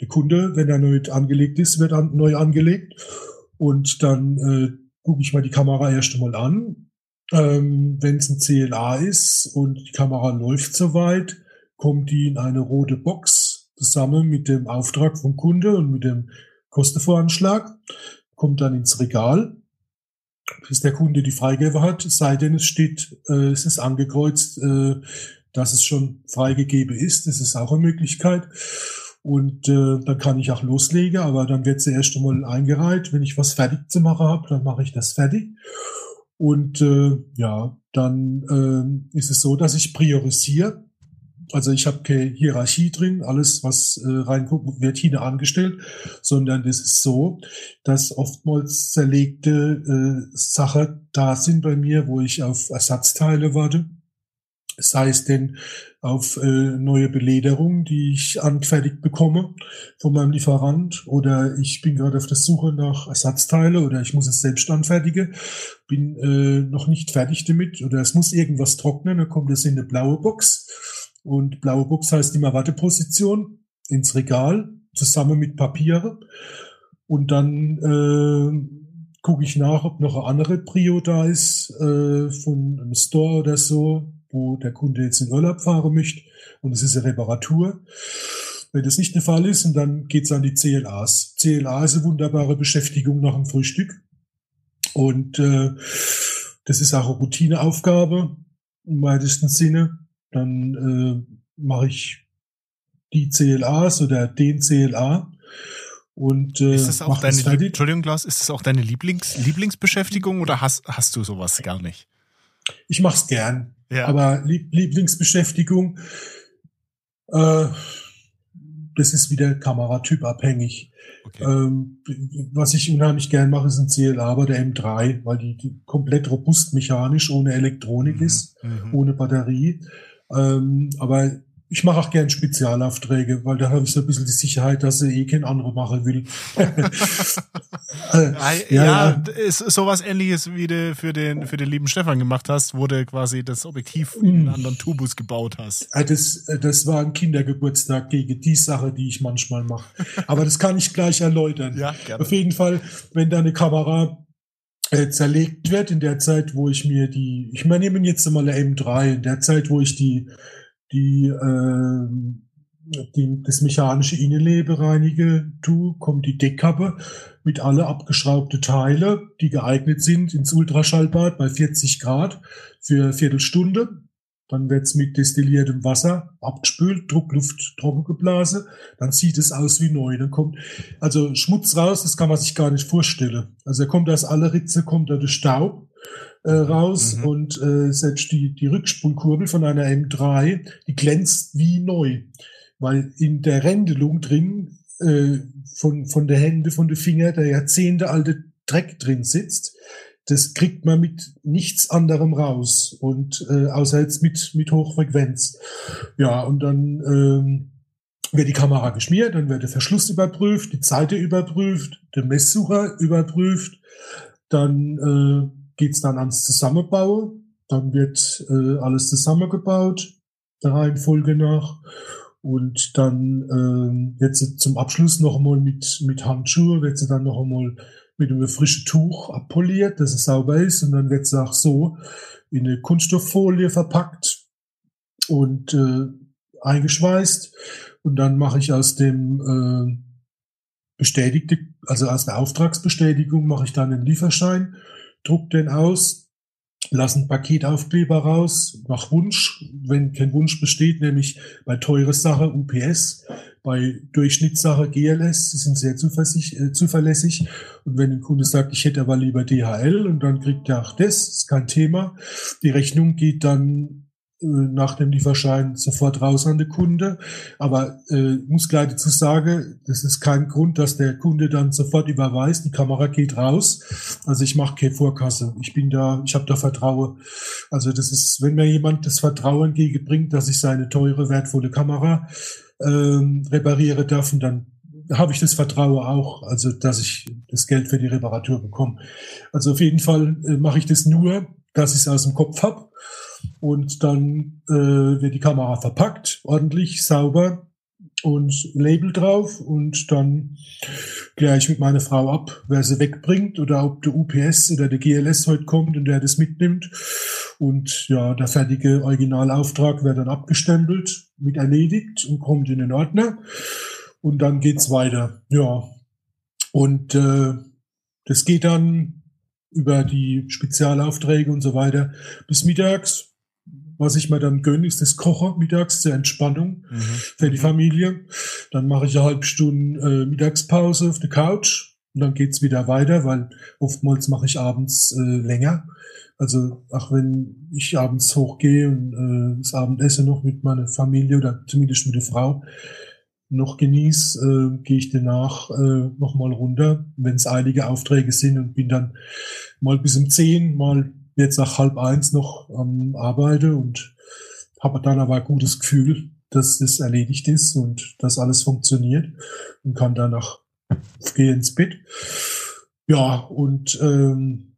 Der Kunde, wenn er neu angelegt ist, wird an, neu angelegt und dann äh, gucke ich mal die Kamera erst einmal an. Ähm, wenn es ein CLA ist und die Kamera läuft soweit, kommt die in eine rote Box zusammen mit dem Auftrag vom Kunde und mit dem Kostenvoranschlag, kommt dann ins Regal, bis der Kunde die Freigabe hat, sei denn, es steht, äh, es ist angekreuzt, äh, dass es schon freigegeben ist. Das ist auch eine Möglichkeit. Und äh, dann kann ich auch loslegen, aber dann wird sie erst einmal eingereiht. Wenn ich was fertig zu machen habe, dann mache ich das fertig. Und äh, ja, dann äh, ist es so, dass ich priorisiere. Also ich habe keine Hierarchie drin, alles, was äh, reinguckt, wird hier angestellt, sondern das ist so, dass oftmals zerlegte äh, Sachen da sind bei mir, wo ich auf Ersatzteile warte. Sei es denn auf äh, neue Belederung, die ich angefertigt bekomme von meinem Lieferant, oder ich bin gerade auf der Suche nach Ersatzteile oder ich muss es selbst anfertigen, bin äh, noch nicht fertig damit. Oder es muss irgendwas trocknen, dann kommt es in eine blaue Box. Und blaue Box heißt immer Warteposition ins Regal zusammen mit Papiere. Und dann äh, gucke ich nach, ob noch eine andere Prio da ist äh, von einem Store oder so, wo der Kunde jetzt in Urlaub fahren möchte. Und es ist eine Reparatur. Wenn das nicht der Fall ist, und dann geht's an die CLAs. CLA ist eine wunderbare Beschäftigung nach dem Frühstück. Und äh, das ist auch eine Routineaufgabe im weitesten Sinne dann äh, mache ich die CLAs oder den CLA. Und, äh, ist das auch deine, das Entschuldigung, Klaus, ist das auch deine Lieblings, Lieblingsbeschäftigung oder hast, hast du sowas gar nicht? Ich mache es gern. Ja. Aber Lieb Lieblingsbeschäftigung, äh, das ist wieder Kameratyp abhängig. Okay. Ähm, was ich unheimlich gern mache, ist ein CLA aber der M3, weil die, die komplett robust mechanisch ohne Elektronik mhm. ist, mhm. ohne Batterie. Ähm, aber ich mache auch gern Spezialaufträge, weil da habe ich so ein bisschen die Sicherheit, dass er eh kein anderer machen will. äh, ja, ja, ist sowas ähnliches, wie du für den, für den lieben Stefan gemacht hast, wo du quasi das Objektiv in einen mm. anderen Tubus gebaut hast. Das, das war ein Kindergeburtstag gegen die Sache, die ich manchmal mache. Aber das kann ich gleich erläutern. Ja, gerne. Auf jeden Fall, wenn deine Kamera äh, zerlegt wird in der Zeit, wo ich mir die, ich meine, nehmen jetzt mal eine M3, in der Zeit, wo ich die, die, äh, die das mechanische Innenleben reinige, tu, kommt die Deckkappe mit alle abgeschraubte Teile, die geeignet sind ins Ultraschallbad bei 40 Grad für Viertelstunde. Dann wird's mit destilliertem Wasser abgespült, Druckluft trocken geblasen, dann sieht es aus wie neu. Dann kommt also Schmutz raus, das kann man sich gar nicht vorstellen. Also er kommt aus aller Ritze, kommt da der Staub äh, raus mhm. und äh, selbst die, die Rückspulkurbel von einer M3, die glänzt wie neu. Weil in der Rändelung drin äh, von, von der Hände, von den Finger der Jahrzehnte alte Dreck drin sitzt das kriegt man mit nichts anderem raus und äh, außer jetzt mit mit Hochfrequenz. Ja, und dann ähm, wird die Kamera geschmiert, dann wird der Verschluss überprüft, die Zeite überprüft, der Messsucher überprüft, dann äh, geht's dann ans Zusammenbauen, dann wird äh, alles zusammengebaut, der Reihenfolge nach Und dann äh, wird sie zum Abschluss noch einmal mit, mit Handschuhe, wird sie dann noch einmal mit einem frischen Tuch abpoliert, dass es sauber ist. Und dann wird sie auch so in eine Kunststofffolie verpackt und äh, eingeschweißt. Und dann mache ich aus dem äh, bestätigte, also aus der Auftragsbestätigung mache ich dann einen Lieferschein, druck den aus, lasse einen Paketaufkleber raus, nach Wunsch, wenn kein Wunsch besteht, nämlich bei teure Sache UPS, bei Durchschnittssache GLS, die sind sehr äh, zuverlässig. Und wenn ein Kunde sagt, ich hätte aber lieber DHL und dann kriegt er auch das, ist kein Thema. Die Rechnung geht dann nach dem Lieferschein sofort raus an den Kunde. Aber äh, muss gleich dazu sagen, das ist kein Grund, dass der Kunde dann sofort überweist, die Kamera geht raus. Also ich mache keine Vorkasse. Ich bin da, ich habe da Vertrauen. Also das ist, wenn mir jemand das Vertrauen entgegenbringt, dass ich seine teure, wertvolle Kamera ähm, repariere darf, und dann habe ich das Vertrauen auch, also dass ich das Geld für die Reparatur bekomme. Also auf jeden Fall äh, mache ich das nur, dass ich es aus dem Kopf habe und dann äh, wird die Kamera verpackt, ordentlich, sauber und Label drauf und dann kläre ich mit meiner Frau ab, wer sie wegbringt oder ob der UPS oder der GLS heute kommt und der das mitnimmt. Und ja, der fertige Originalauftrag wird dann abgestempelt, mit erledigt und kommt in den Ordner. Und dann geht's weiter. Ja. Und äh, das geht dann über die Spezialaufträge und so weiter bis mittags. Was ich mir dann gönne, ist das Kochen mittags zur Entspannung mhm. für die mhm. Familie. Dann mache ich eine halbe Stunde äh, Mittagspause auf der Couch und dann geht's wieder weiter, weil oftmals mache ich abends äh, länger. Also auch wenn ich abends hochgehe und äh, das Abendessen noch mit meiner Familie oder zumindest mit der Frau, noch genieße, äh, gehe ich danach äh, nochmal runter, wenn es eilige Aufträge sind und bin dann mal bis um zehn, mal jetzt nach halb eins noch am Arbeite und habe dann aber ein gutes Gefühl, dass es erledigt ist und dass alles funktioniert und kann danach gehen ins Bett. Ja, und ähm,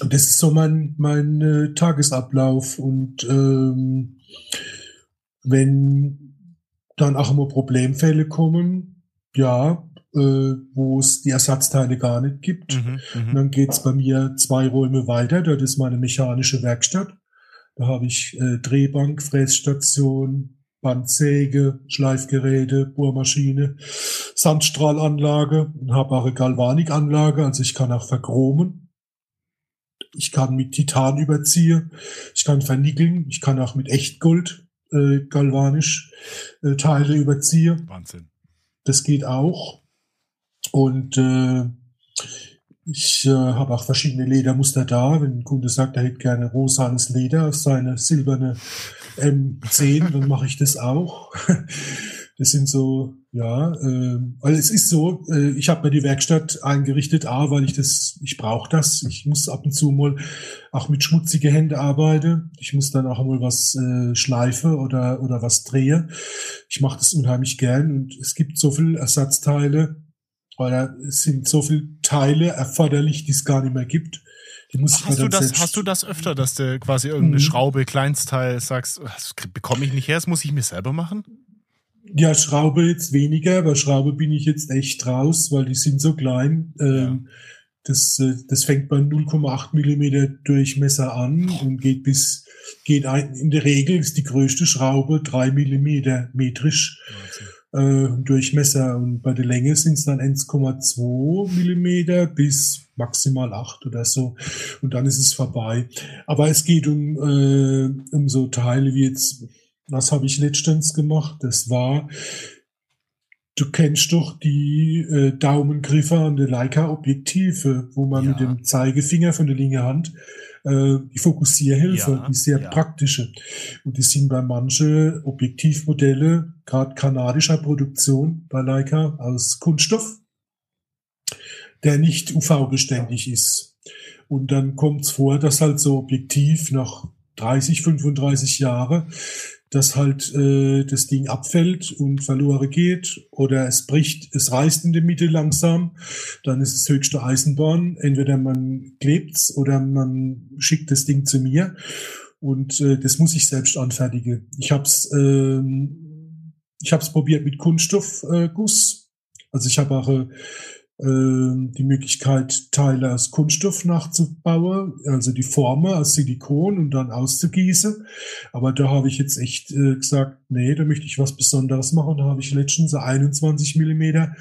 das ist so mein, mein äh, Tagesablauf und ähm, wenn dann auch immer Problemfälle kommen, ja, äh, wo es die Ersatzteile gar nicht gibt. Mhm, mhm. dann geht's bei mir zwei Räume weiter, dort ist meine mechanische Werkstatt. Da habe ich äh, Drehbank, Frässstation, Bandsäge, Schleifgeräte, Bohrmaschine, Sandstrahlanlage und eine Galvanikanlage, also ich kann auch verchromen. Ich kann mit Titan überziehen, ich kann vernickeln, ich kann auch mit Echtgold äh, galvanisch äh, Teile überziehe. Wahnsinn. Das geht auch. Und äh, ich äh, habe auch verschiedene Ledermuster da. Wenn ein Kunde sagt, er hätte gerne rosanes Leder auf seine silberne M10, dann mache ich das auch. Das sind so, ja, äh, weil es ist so, äh, ich habe mir die Werkstatt eingerichtet, A, weil ich das, ich brauche das. Ich muss ab und zu mal auch mit schmutzige Hände arbeiten. Ich muss dann auch mal was äh, schleife oder, oder was drehe. Ich mache das unheimlich gern und es gibt so viele Ersatzteile, oder es sind so viele Teile erforderlich, die es gar nicht mehr gibt. Die muss hast, du das, hast du das öfter, dass du quasi irgendeine mhm. Schraube, Kleinstteil sagst, das bekomme ich nicht her, das muss ich mir selber machen? Ja, Schraube jetzt weniger, aber Schraube bin ich jetzt echt raus, weil die sind so klein. Ähm, ja. das, äh, das fängt bei 0,8 Millimeter Durchmesser an und geht bis, geht ein, in der Regel ist die größte Schraube drei Millimeter metrisch äh, Durchmesser und bei der Länge sind es dann 1,2 Millimeter bis maximal 8 oder so und dann ist es vorbei. Aber es geht um, äh, um so Teile wie jetzt was habe ich letztens gemacht? Das war, du kennst doch die äh, Daumengriffe an der Leica-Objektive, wo man ja. mit dem Zeigefinger von der linken Hand äh, die Fokussierhilfe, ja, die sehr ja. praktische. Und die sind bei manchen Objektivmodelle, gerade kanadischer Produktion bei Leica, aus Kunststoff, der nicht UV-beständig ist. Und dann kommt es vor, dass halt so Objektiv nach 30, 35 Jahre dass halt äh, das Ding abfällt und verloren geht oder es bricht, es reißt in der Mitte langsam, dann ist es höchste Eisenbahn. Entweder man klebt's oder man schickt das Ding zu mir und äh, das muss ich selbst anfertigen. Ich habe es ähm, Ich habe es probiert mit Kunststoffguss. Äh, also ich habe auch äh, die Möglichkeit, Teile aus Kunststoff nachzubauen, also die Former aus Silikon und dann auszugießen. Aber da habe ich jetzt echt äh, gesagt, nee, da möchte ich was Besonderes machen. Da habe ich letztens 21 Millimeter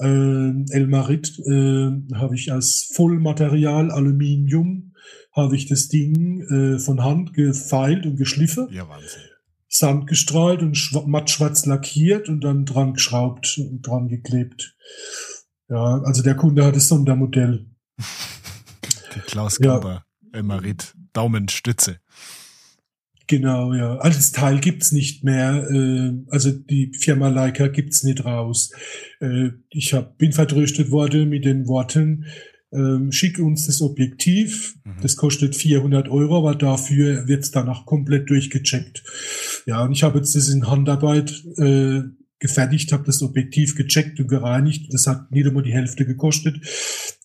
äh, Elmarit äh, habe ich als Vollmaterial Aluminium habe ich das Ding äh, von Hand gefeilt und geschliffen. Ja, Wahnsinn. Sand gestrahlt und matt schwarz lackiert und dann dran geschraubt und dran geklebt. Ja, also der Kunde hat das Sondermodell. Die Klaus Kamper, ja. Emmerit, Daumenstütze. Genau, ja. Also das Teil gibt's nicht mehr. Äh, also die Firma Leica gibt's nicht raus. Äh, ich hab, bin vertröstet worden mit den Worten, ähm, schick uns das Objektiv. Mhm. Das kostet 400 Euro, aber dafür wird's danach komplett durchgecheckt. Ja, und ich habe jetzt das in Handarbeit äh, gefertigt, habe das Objektiv gecheckt und gereinigt. Das hat nicht einmal die Hälfte gekostet.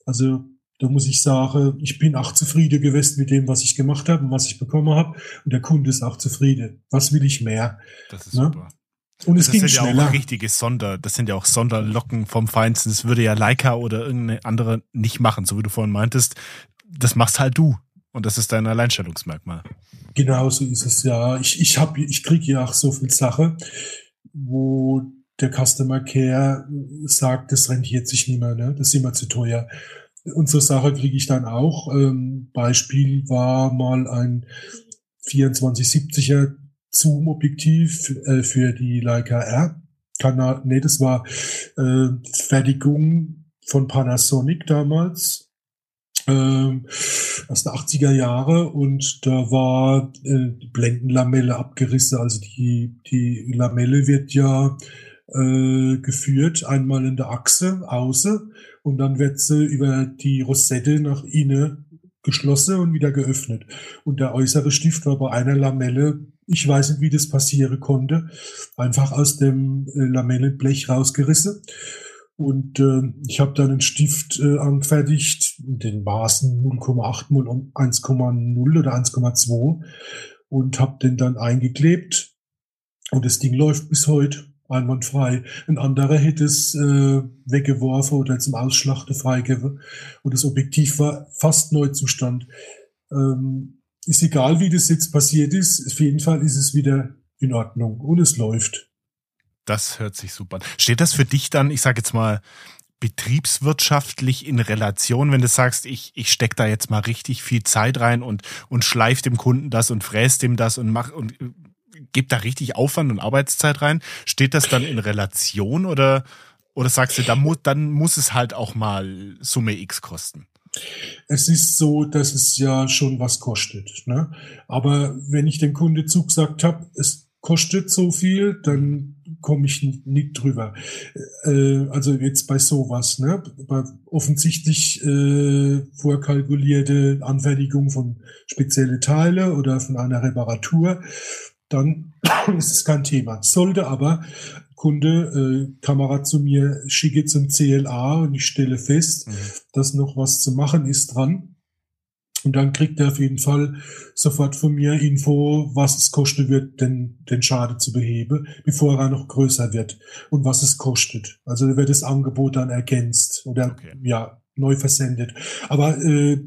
Also da muss ich sagen, ich bin auch zufrieden gewesen mit dem, was ich gemacht habe und was ich bekommen habe. Und der Kunde ist auch zufrieden. Was will ich mehr? Das ist ne? super. Und es das ging sind schneller. ja auch richtige Sonder, das sind ja auch Sonderlocken vom Feinsten. Das würde ja Leica oder irgendeine andere nicht machen, so wie du vorhin meintest. Das machst halt du. Und das ist dein Alleinstellungsmerkmal. Genau so ist es ja. Ich, ich hab, ich kriege ja auch so viel Sache wo der Customer Care sagt, das rentiert sich nicht mehr, ne? das ist immer zu teuer. Unsere Sache kriege ich dann auch. Ähm, Beispiel war mal ein 2470er Zoom-Objektiv äh, für die Leica R. Kanal, nee, das war äh, Fertigung von Panasonic damals ähm, aus den 80er Jahre und da war äh, die Blendenlamelle abgerissen. Also die, die Lamelle wird ja äh, geführt, einmal in der Achse, außen, und dann wird sie über die Rosette nach innen geschlossen und wieder geöffnet. Und der äußere Stift war bei einer Lamelle, ich weiß nicht, wie das passieren konnte, einfach aus dem äh, Lamellenblech rausgerissen. Und äh, ich habe dann einen Stift äh, angefertigt, den Maßen 0,8 und 1,0 oder 1,2 und habe den dann eingeklebt. Und das Ding läuft bis heute einwandfrei. Ein anderer hätte es äh, weggeworfen oder zum Ausschlachten freigegeben. Und das Objektiv war fast Neuzustand. Ähm, ist egal, wie das jetzt passiert ist. Auf jeden Fall ist es wieder in Ordnung und es läuft. Das hört sich super an. Steht das für dich dann, ich sage jetzt mal, betriebswirtschaftlich in Relation, wenn du sagst, ich, ich stecke da jetzt mal richtig viel Zeit rein und, und schleif dem Kunden das und fräst dem das und mach und äh, gib da richtig Aufwand und Arbeitszeit rein. Steht das dann in Relation oder, oder sagst du, dann muss, dann muss es halt auch mal Summe X kosten? Es ist so, dass es ja schon was kostet. Ne? Aber wenn ich den Kunde zugesagt habe, es kostet so viel, dann komme ich nicht drüber. Äh, also jetzt bei sowas, ne? Bei offensichtlich äh, vorkalkulierte Anfertigung von spezielle Teile oder von einer Reparatur, dann ist es kein Thema. Sollte aber Kunde äh, Kamera zu mir schicke zum CLA und ich stelle fest, mhm. dass noch was zu machen ist dran, und dann kriegt er auf jeden Fall sofort von mir Info, was es kosten wird, den, den Schaden zu beheben, bevor er noch größer wird und was es kostet. Also wird das Angebot dann ergänzt oder okay. ja neu versendet. Aber äh,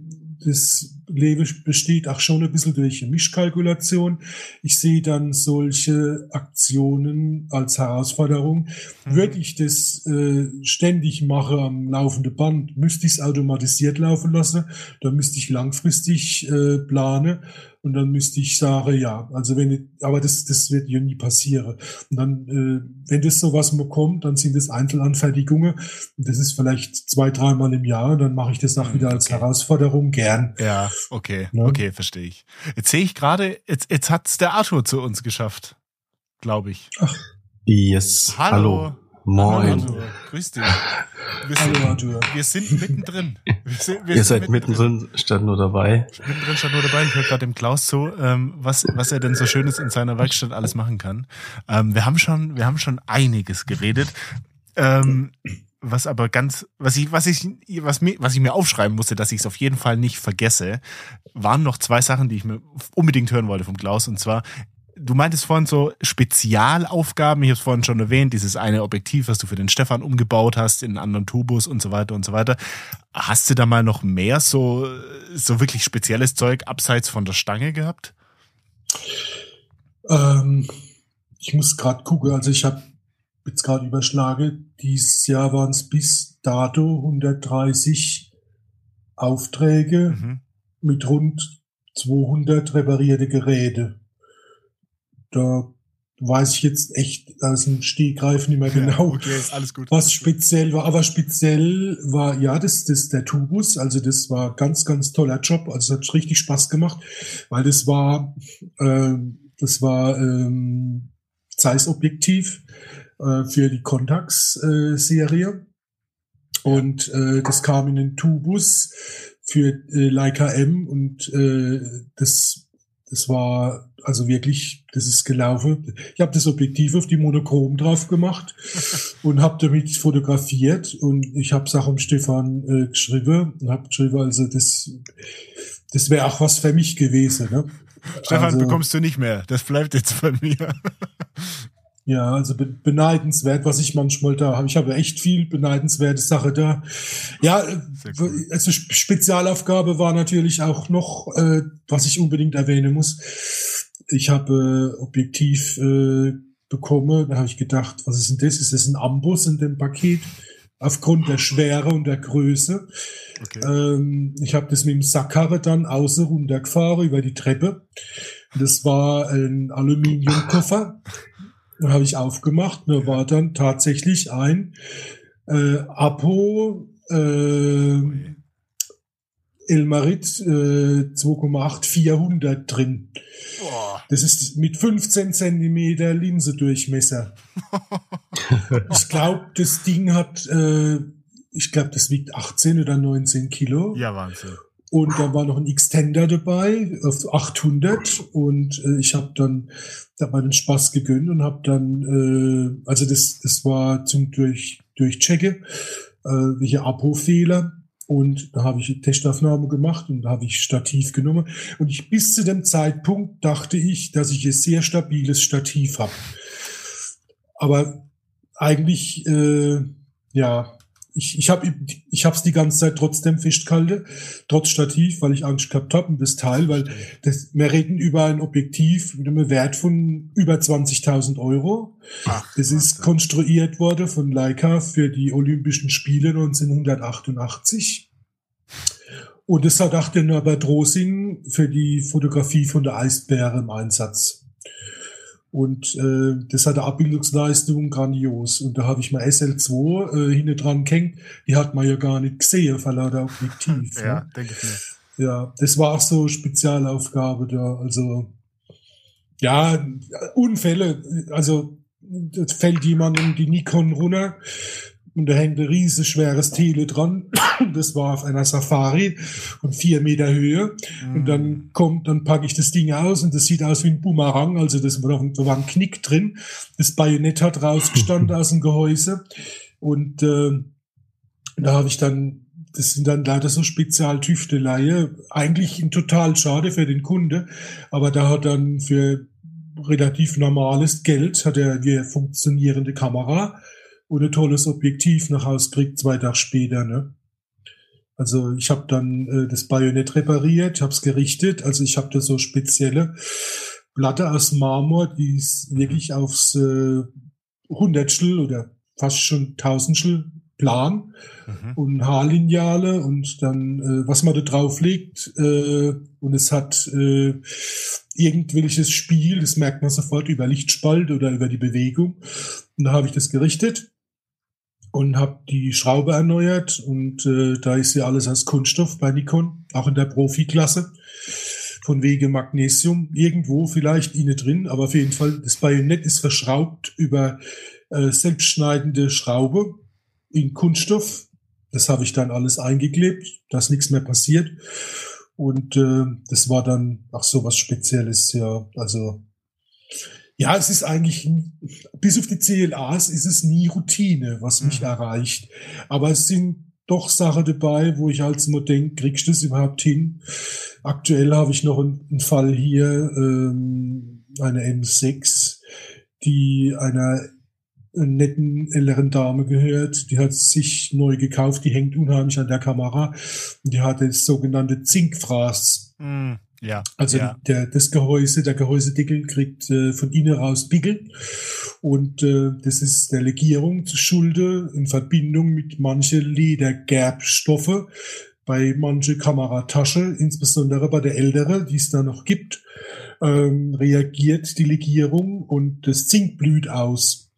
das Leben besteht auch schon ein bisschen durch Mischkalkulation. Ich sehe dann solche Aktionen als Herausforderung. Mhm. Würde ich das äh, ständig mache am laufenden Band, müsste ich es automatisiert laufen lassen. Da müsste ich langfristig äh, planen. Und dann müsste ich sagen, ja, also wenn, ich, aber das, das wird ja nie passieren. Und dann, äh, wenn das sowas mal kommt, dann sind es Einzelanfertigungen. Und das ist vielleicht zwei, dreimal im Jahr. Und dann mache ich das auch hm, wieder als okay. Herausforderung gern. Ja, okay, ja? okay, verstehe ich. Jetzt sehe ich gerade, jetzt, jetzt hat's der Arthur zu uns geschafft, glaube ich. Ach. Yes. Hallo. Hallo. Moin. Hallo, grüß dich. Wir sind, Hallo, wir sind mittendrin. Wir sind, wir Ihr seid mittendrin, mittendrin, statt nur dabei. Mittendrin statt nur dabei. Ich höre gerade dem Klaus zu, ähm, was, was er denn so Schönes in seiner Werkstatt alles machen kann. Ähm, wir haben schon, wir haben schon einiges geredet. Ähm, was aber ganz, was ich, was ich, was mir, was ich mir aufschreiben musste, dass ich es auf jeden Fall nicht vergesse, waren noch zwei Sachen, die ich mir unbedingt hören wollte vom Klaus. Und zwar du meintest vorhin so Spezialaufgaben, ich habe es vorhin schon erwähnt, dieses eine Objektiv, was du für den Stefan umgebaut hast, in einen anderen Tubus und so weiter und so weiter. Hast du da mal noch mehr so, so wirklich spezielles Zeug abseits von der Stange gehabt? Ähm, ich muss gerade gucken, also ich habe jetzt gerade überschlage, dieses Jahr waren es bis dato 130 Aufträge Mhm. mit rund 200 reparierte Geräte. Da weiß ich jetzt echt aus dem Stegreif nicht mehr genau, okay, ist alles gut. was speziell war. Aber speziell war, ja, das, das der Tubus. Also das war ganz, ganz toller Job. Also es hat richtig Spaß gemacht, weil das war, ähm, das war ähm, Zeiss-Objektiv äh, für die Contax-Serie. Und äh, das kam in den Tubus für äh, Leica M und das, das war also wirklich, das ist gelaufen. Ich habe das Objektiv auf die Monochrom drauf gemacht und habe damit fotografiert und ich habe es auch um Stefan äh, geschrieben und habe geschrieben, also das, das wäre auch was für mich gewesen. Ne? Stefan, also, bekommst du nicht mehr. Das bleibt jetzt von mir. Ja, also be beneidenswert, was ich manchmal da habe. Ich habe echt viel beneidenswerte Sache da. Ja, äh, cool. also Sp- Spezialaufgabe war natürlich auch noch, äh, was ich unbedingt erwähnen muss. Ich habe äh, Objektiv äh, bekommen. Da habe ich gedacht, was ist denn das? Ist das ein Ambus in dem Paket? Aufgrund der Schwere und der Größe. Okay. Ähm, ich habe das mit dem Sackkarre dann außen runtergefahren über die Treppe. Das war ein Aluminiumkoffer. Da habe ich aufgemacht. Da war dann tatsächlich ein äh, Apo äh, Ui. Elmarit äh, 2,8 400 drin. Boah. Das ist mit 15 Zentimeter Linse-Durchmesser. ich glaube, das Ding hat, äh, ich glaube, das wiegt 18 oder 19 Kilo. Ja, Wahnsinn. Und da war noch ein Extender dabei auf 800 und äh, ich habe dann da mal den Spaß gegönnt und habe dann, äh, also das, das war zum durch durchchecken, äh, welche Abo-Fehler und da habe ich eine Testaufnahme gemacht und da habe ich Stativ genommen. Und ich bis zu dem Zeitpunkt dachte ich, dass ich ein sehr stabiles Stativ habe. Aber eigentlich, äh, ja, ich, ich habe ich hab's die ganze Zeit trotzdem festgehalten, trotz Stativ, weil ich Angst gehabt habe um das Teil, weil das, wir reden über ein Objektiv mit einem Wert von über 20.000 Euro. Ach, Das ist konstruiert worden von Leica für die Olympischen Spiele 1988. Und es hat auch der Norbert Rosing für die Fotografie von der Eisbäre im Einsatz. Und äh, das hat eine Abbildungsleistung grandios. Und da habe ich mal SL2 äh, hinten dran gehängt. Die hat man ja gar nicht gesehen, vor lauter Objektiv. Ja, ne? denke ich mir. Ja, das war auch so Spezialaufgabe da. Also, ja, Unfälle. Also, das fällt jemandem die Nikon runter und da hängt ein riesiges schweres Tele dran. Das war auf einer Safari von vier Meter Höhe. Und Mhm. dann kommt, dann packe ich das Ding aus und das sieht aus wie ein Boomerang. Also das war, da war ein Knick drin. Das Bajonett hat rausgestanden aus dem Gehäuse. Und äh, da habe ich dann, das sind dann leider so Spezialtüfteleihe. Eigentlich ein total schade für den Kunde. Aber da hat dann für relativ normales Geld, hat er die funktionierende Kamera ein tolles Objektiv nach Hause gekriegt, zwei Tage später. Ne? Also ich habe dann äh, das Bajonett repariert, habe es gerichtet. Also ich habe da so spezielle Platte aus Marmor, die ist wirklich aufs äh, Hundertstel oder fast schon Tausendstel plan Mhm. und Haarlineale und dann, äh, was man da drauf legt äh, und es hat äh, irgendwelches Spiel, das merkt man sofort über Lichtspalt oder über die Bewegung. Und da habe ich das gerichtet und habe die Schraube erneuert und äh, da ist ja alles aus Kunststoff bei Nikon, auch in der Profiklasse. Von wegen Magnesium, irgendwo vielleicht innen drin, aber auf jeden Fall, das Bajonett ist verschraubt über äh, selbstschneidende Schraube in Kunststoff. Das habe ich dann alles eingeklebt, dass nichts mehr passiert. Und äh, das war dann auch so was Spezielles, ja. Also ja, es ist eigentlich, bis auf die CLAs ist es nie Routine, was mich Mhm. erreicht. Aber es sind doch Sachen dabei, wo ich als immer denke, kriegst du das überhaupt hin? Aktuell habe ich noch einen, einen Fall hier, ähm, eine M6, die einer netten älteren Dame gehört. Die hat sich neu gekauft, die hängt unheimlich an der Kamera. Die hat das sogenannte Zinkfraß. Mm, ja. Also ja. der, das Gehäuse, der Gehäusedeckel kriegt äh, von innen raus Pickel. Und äh, das ist der Legierung zu Schulde in Verbindung mit manche Ledergerbstoffe bei manche Kameratasche, insbesondere bei der ältere, die es da noch gibt, ähm, reagiert die Legierung und das Zink blüht aus.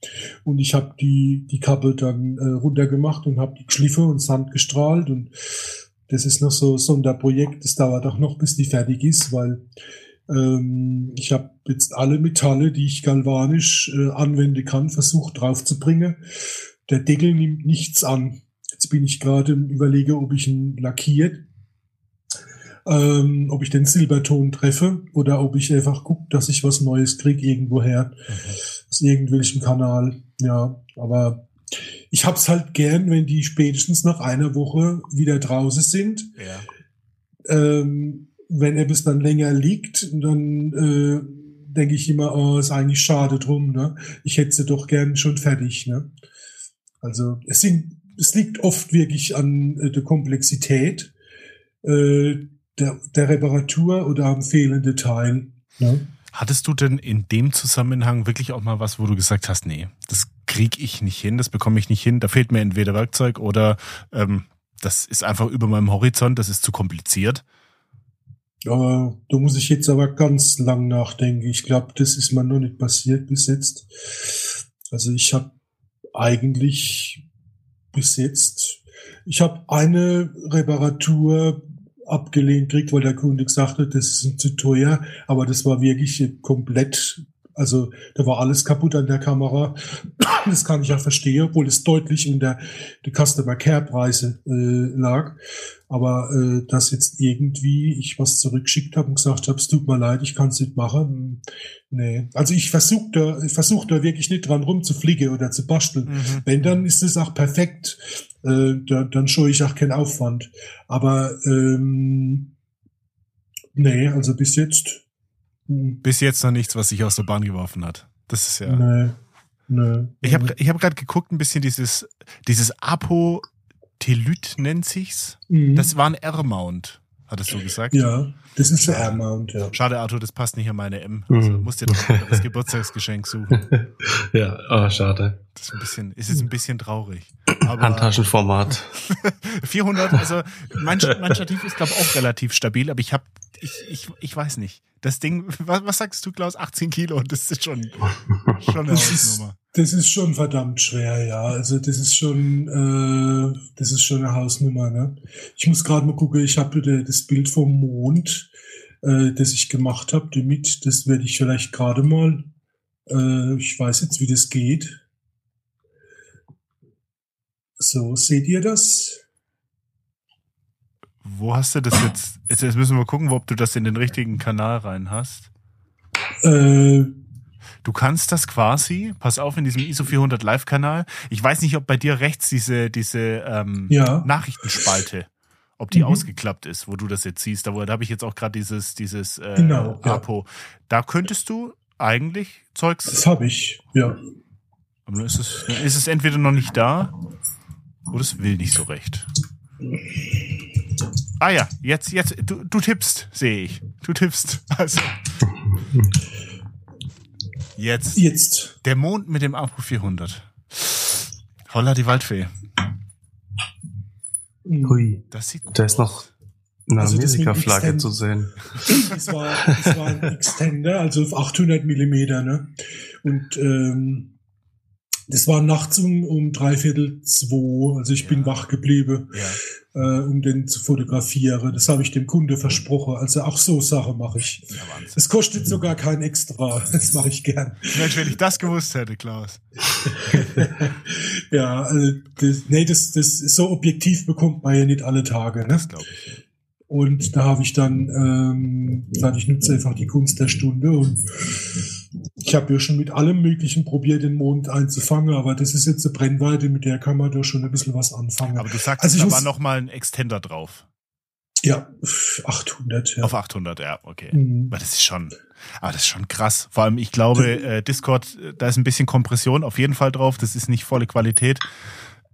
Und ich habe die, die Kappe dann äh, runtergemacht und habe die geschliffen und Sand gestrahlt. Und das ist noch so ein Sonderprojekt. Das dauert auch noch, bis die fertig ist, weil ähm, ich habe jetzt alle Metalle, die ich galvanisch äh, anwenden kann, versucht draufzubringen. Der Deckel nimmt nichts an. Jetzt bin ich gerade im Überlege, ob ich ihn lackiert, ähm, ob ich den Silberton treffe oder ob ich einfach gucke, dass ich was Neues krieg irgendwoher aus irgendwelchem Kanal. Ja, aber ich hab's halt gern, wenn die spätestens nach einer Woche wieder draußen sind. Ja. Ähm, wenn etwas dann länger liegt, dann äh, denke ich immer, oh, ist eigentlich schade drum. Ne? Ich hätte sie doch gern schon fertig. Ne? Also es sind, es liegt oft wirklich an äh, der Komplexität äh, der, der Reparatur oder am fehlenden Teil. Ne? Hattest du denn in dem Zusammenhang wirklich auch mal was, wo du gesagt hast, nee, das krieg ich nicht hin, das bekomme ich nicht hin, da fehlt mir entweder Werkzeug oder ähm, das ist einfach über meinem Horizont, das ist zu kompliziert? Aber da muss ich jetzt aber ganz lang nachdenken. Ich glaube, das ist mir noch nicht passiert bis jetzt. Also ich habe eigentlich bis jetzt, ich habe eine Reparatur abgelehnt kriegt, weil der Kunde gesagt hat, das ist zu teuer, aber das war wirklich komplett, also da war alles kaputt an der Kamera. Das kann ich ja verstehen, obwohl es deutlich unter die Customer Care Preise äh, lag. Aber äh, dass jetzt irgendwie ich was zurückgeschickt habe und gesagt habe, es tut mir leid, ich kann es nicht machen. Nee. Also ich versuche da, ich versuch da wirklich nicht dran rumzufliegen oder zu basteln. Mhm. Wenn, dann ist es auch perfekt. Äh, da, dann scheue ich auch keinen Aufwand. Aber ähm, nee, also bis jetzt. Bis jetzt noch nichts, was sich aus der Bahn geworfen hat. Das ist ja. Nee. Nee. Ich habe ich hab gerade geguckt, ein bisschen dieses, dieses Apothelyt nennt sich's. Mhm. Das war ein R-Mount, hattest du gesagt? ja, das ist der Air-Mount, ja. Schade, Arthur, das passt nicht an meine M. Also Mhm. musst dir doch anderes Geburtstagsgeschenk suchen. ja, oh, schade. Das ist ein bisschen, ist jetzt ein bisschen traurig. Aber Handtaschenformat. 400, also mein, mein Stativ ist glaube auch relativ stabil, aber ich habe, ich, ich, ich weiß nicht. Das Ding, was, was sagst du, Klaus? 18 Kilo, das ist schon, schon eine Das ist, Hausnummer. das ist schon verdammt schwer, ja. Also das ist schon, äh, das ist schon eine Hausnummer. Ne? Ich muss gerade mal gucken. Ich habe das Bild vom Mond, äh, das ich gemacht habe, damit. Das werde ich vielleicht gerade mal. Äh, ich weiß jetzt, wie das geht. So, seht ihr das? Wo hast du das jetzt? Jetzt müssen wir gucken, ob du das in den richtigen Kanal rein hast. Äh, Du kannst das quasi, pass auf, in diesem ISO 400 Live-Kanal. Ich weiß nicht, ob bei dir rechts diese, diese ähm, Ja. Nachrichtenspalte, ob die Mhm. ausgeklappt ist, wo du das jetzt siehst. Da, da habe ich jetzt auch gerade dieses, dieses äh, Genau, ja. Apo. Da könntest du eigentlich Zeugs. das habe ich. Ja. Aber dann ist es, ist es entweder noch nicht da oder es will nicht so recht. Ah ja, jetzt, jetzt, du, du tippst, sehe ich. Du tippst. Also. Jetzt. Jetzt. Der Mond mit dem Apo 400. Holla die Waldfee. Hui. Das sieht gut Da ist noch eine Also das Amerika-Flagge zu sehen. Es war, es war ein Extender, also auf 800 Millimeter, ne? Und ähm, das war nachts um, um dreiviertel zwei, also ich bin Ja. wach geblieben, Ja, äh, um den zu fotografieren. Das habe ich dem Kunde versprochen. Also auch so Sache mache ich. ja. Es kostet sogar kein Extra. Das mache ich gern. Mensch, wenn ich das gewusst hätte, Klaus. ja, also das, nee, das, das so objektiv bekommt man ja nicht alle Tage. Ne? Das glaube ich. Und da habe ich dann ähm, gesagt, ich nutze einfach die Kunst der Stunde und ich habe ja schon mit allem Möglichen probiert, den Mond einzufangen, aber das ist jetzt eine Brennweite, mit der kann man da schon ein bisschen was anfangen. Aber du sagst, Also ich da muss- war noch mal ein Extender drauf. Ja, 800. Ja. Auf 800, ja, okay. Mhm. Aber das ist schon, aber das ist schon krass. Vor allem, ich glaube, äh, Discord, äh, da ist ein bisschen Kompression auf jeden Fall drauf. Das ist nicht volle Qualität.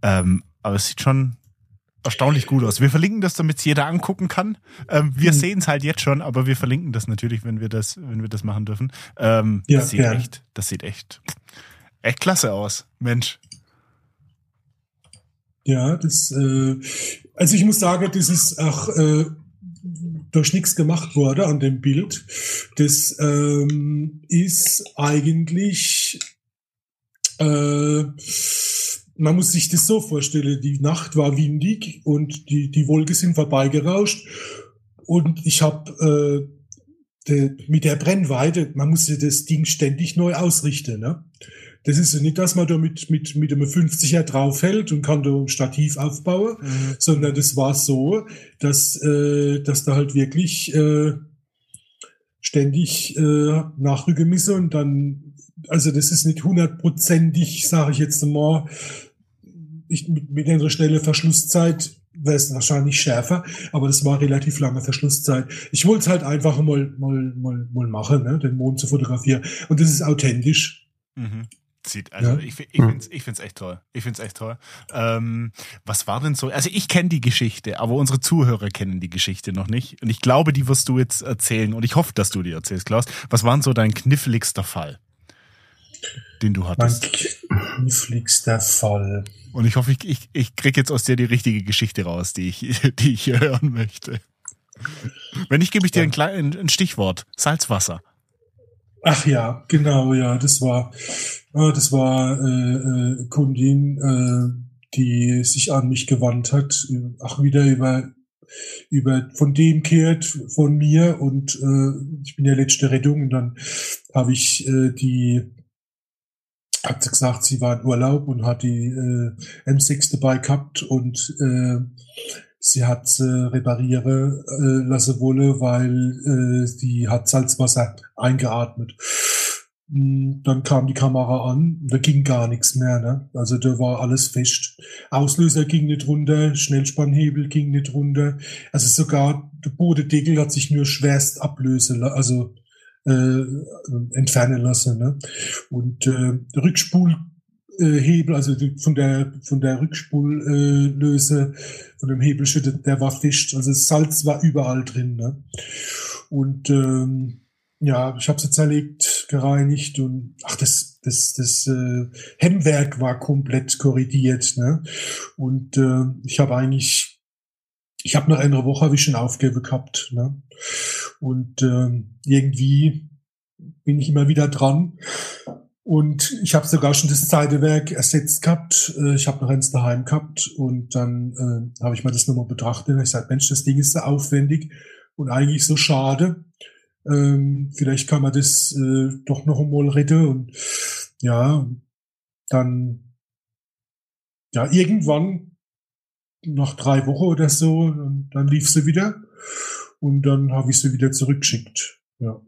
Ähm, aber es sieht schon erstaunlich gut aus. Wir verlinken das, damit es jeder angucken kann. Ähm, wir Mhm. sehen es halt jetzt schon, aber wir verlinken das natürlich, wenn wir das, wenn wir das machen dürfen. Ähm, Ja, das sieht gern. echt, das sieht echt, echt klasse aus. Mensch. Ja, das, äh, also ich muss sagen, das ist auch äh, durch nichts gemacht worden an dem Bild. Das ähm, ist eigentlich, äh, man muss sich das so vorstellen, die Nacht war windig und die, die Wolken sind vorbeigerauscht und ich habe äh, de, mit der Brennweite, man muss ja das Ding ständig neu ausrichten. Ne? Das ist ja nicht, dass man da mit, mit, mit einem 50er draufhält und kann da ein Stativ aufbauen, sondern das war so, dass, äh, dass da halt wirklich äh, ständig äh, nachrücken müssen und dann, also das ist nicht hundertprozentig, sage ich jetzt mal, ich, mit, mit einer schnellen Verschlusszeit wäre es wahrscheinlich schärfer, aber das war relativ lange Verschlusszeit. Ich wollte es halt einfach mal, mal, mal, mal machen, ne, den Mond zu fotografieren. Und das ist authentisch. Mhm. Sieht, also Ja. ich, ich finde es ich find's echt toll. Ich finde es echt toll. Ähm, was war denn so? Also ich kenne die Geschichte, aber unsere Zuhörer kennen die Geschichte noch nicht. Und ich glaube, die wirst du jetzt erzählen. Und ich hoffe, dass du die erzählst, Klaus. Was war denn so dein kniffligster Fall, den du Mein hattest? kniffligster Fall. Und ich hoffe, ich, ich, ich krieg jetzt aus dir die richtige Geschichte raus, die ich, die ich hören möchte. Wenn nicht, gebe ich dir ein, klein, ein Stichwort. Salzwasser. Ach ja, genau, ja, das war, äh, das war äh, äh, Kundin, äh, die sich an mich gewandt hat, auch wieder über über von dem kehrt von mir und äh, ich bin ja letzte Rettung und dann habe ich äh, die hat sie gesagt, sie war in Urlaub und hat die äh, M6 dabei gehabt und äh, sie hat sie reparieren äh, lassen wolle, weil äh, sie hat Salzwasser eingeatmet. Mm, Dann kam die Kamera an, da ging gar nichts mehr. Ne? Also da war alles fest. Auslöser ging nicht runter, Schnellspannhebel ging nicht runter. Also sogar der Bodendeckel hat sich nur schwerst ablösen, also äh, entfernen lassen. Ne? Und äh, Rückspulhebel, also von der von der Rückspullöse, äh, von dem Hebelchen, der, war fest. Also Salz war überall drin. Ne? Und ähm, ja, ich habe sie zerlegt, gereinigt und ach, das das das äh, Hemmwerk war komplett korrigiert. Ne? Und äh, ich habe eigentlich, ich habe nach einer Woche hab ich schon aufgegeben gehabt. Ne? Und ähm, irgendwie bin ich immer wieder dran. Und ich habe sogar schon das Zeidewerk ersetzt gehabt. Äh, Ich habe noch eins daheim gehabt und dann äh, habe ich mir das nochmal betrachtet. Ich sage, Mensch, das Ding ist so aufwendig und eigentlich so schade. Ähm, vielleicht kann man das äh, doch noch einmal retten. Und ja, dann ja irgendwann nach drei Wochen oder so, dann lief sie wieder und dann habe ich sie wieder zurückgeschickt. Ja.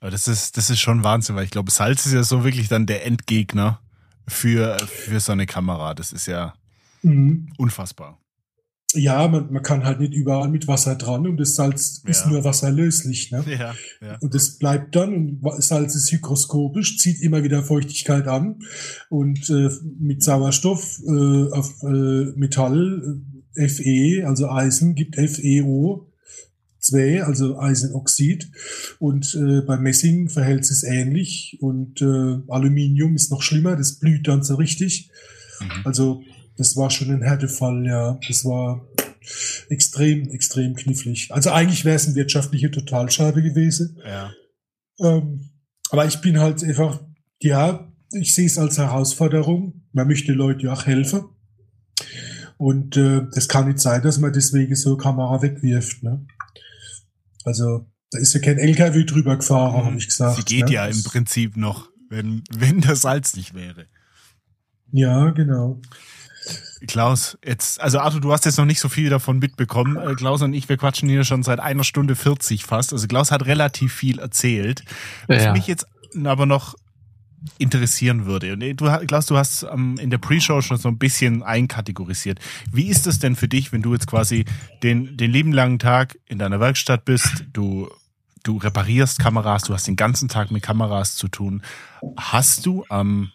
Aber das ist, das ist schon Wahnsinn, weil ich glaube, Salz ist ja so wirklich dann der Endgegner für, für so eine Kamera. Das ist ja Mhm. unfassbar. Ja, man, man kann halt nicht überall mit Wasser dran und das Salz ist Ja. nur wasserlöslich. Ne? Ja, ja. Und das bleibt dann und Salz ist hygroskopisch, zieht immer wieder Feuchtigkeit an und äh, mit Sauerstoff äh, auf äh, Metall äh, Fe, also Eisen, gibt FeO 2, also Eisenoxid. Und äh, beim Messing verhält es ähnlich und äh, Aluminium ist noch schlimmer, das blüht dann so richtig. Mhm. Also das war schon ein Härtefall, ja. Das war extrem, extrem knifflig. Also eigentlich wäre es ein wirtschaftlicher Totalschade gewesen. ja. Ähm, aber ich bin halt einfach, ja, ich sehe es als Herausforderung. Man möchte Leute auch helfen. Und äh, das kann nicht sein, dass man deswegen so eine Kamera wegwirft. Ne? Also da ist ja kein LKW drüber gefahren, habe ich gesagt. Mhm. Sie geht ne? ja im Prinzip noch, wenn, wenn das Salz nicht wäre. Ja, genau. Klaus, jetzt, also Arthur, du hast jetzt noch nicht so viel davon mitbekommen. Äh, Klaus und ich, wir quatschen hier schon seit einer Stunde 40 fast. Also Klaus hat relativ viel erzählt. Was Ja. mich jetzt aber noch interessieren würde. Und du Klaus, du hast ähm, in der Pre-Show schon so ein bisschen einkategorisiert. Wie ist es denn für dich, wenn du jetzt quasi den, den lieben langen Tag in deiner Werkstatt bist, du, du reparierst Kameras, du hast den ganzen Tag mit Kameras zu tun. Hast du am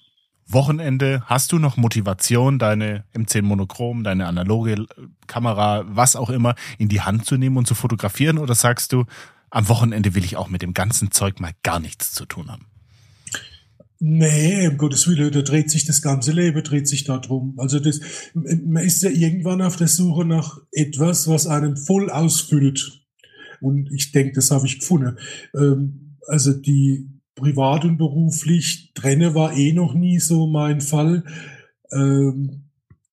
Wochenende, hast du noch Motivation, deine M10 Monochrom, deine analoge Kamera, was auch immer, in die Hand zu nehmen und zu fotografieren? Oder sagst du, am Wochenende will ich auch mit dem ganzen Zeug mal gar nichts zu tun haben? Nee, um Gottes Willen, da dreht sich das ganze Leben, dreht sich da drum. Also das, man ist ja irgendwann auf der Suche nach etwas, was einen voll ausfüllt. Und ich denke, das habe ich gefunden. Ähm, also die privat und beruflich trenne war eh noch nie so mein Fall. Ähm,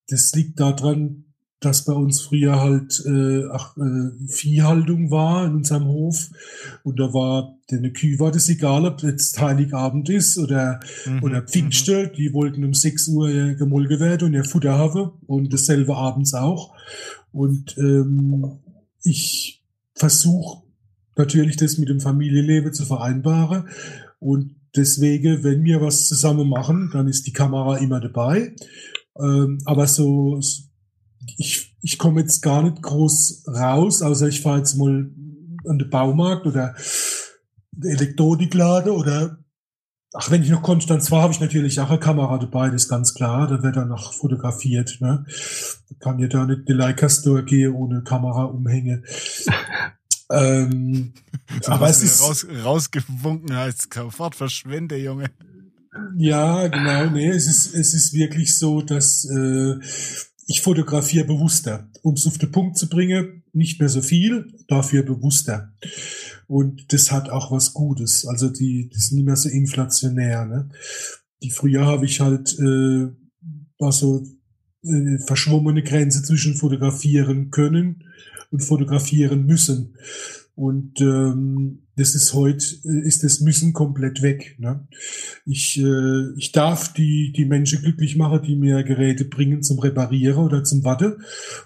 das liegt daran, dass bei uns früher halt äh, ach, äh, Viehhaltung war in unserem Hof und da war eine Kühe war das egal, ob jetzt Heiligabend ist oder mhm. oder Pfingste, mhm. die wollten um 6 Uhr ihr gemolken werden und ihr Futter haben und dasselbe abends auch und ähm, ich versuche natürlich das mit dem Familienleben zu vereinbaren und deswegen, wenn wir was zusammen machen, dann ist die Kamera immer dabei. Ähm, aber so, ich, ich komme jetzt gar nicht groß raus, außer ich fahre jetzt mal an den Baumarkt oder Elektronikladen oder Ach, wenn ich noch Konstanz war, habe ich natürlich auch eine Kamera dabei, das ist ganz klar. Da wird dann noch fotografiert. Ne? Da kann ja da nicht die Leica Store gehen ohne Kamera umhängen. ähm, aber es ist raus, rausgewunken heißt sofort verschwinde, Junge. Ja, genau. Nee, es ist es ist wirklich so, dass äh, ich fotografiere bewusster, um es auf den Punkt zu bringen. Nicht mehr so viel, dafür bewusster. Und das hat auch was Gutes. Also die, das ist nicht mehr so inflationär. Ne? Die früher habe ich halt äh, war so äh, verschwommene Grenze zwischen fotografieren können und fotografieren müssen. Und ähm, das ist heute, ist das Müssen komplett weg. Ne? Ich, äh, ich darf die, die Menschen glücklich machen, die mir Geräte bringen zum Reparieren oder zum Watte.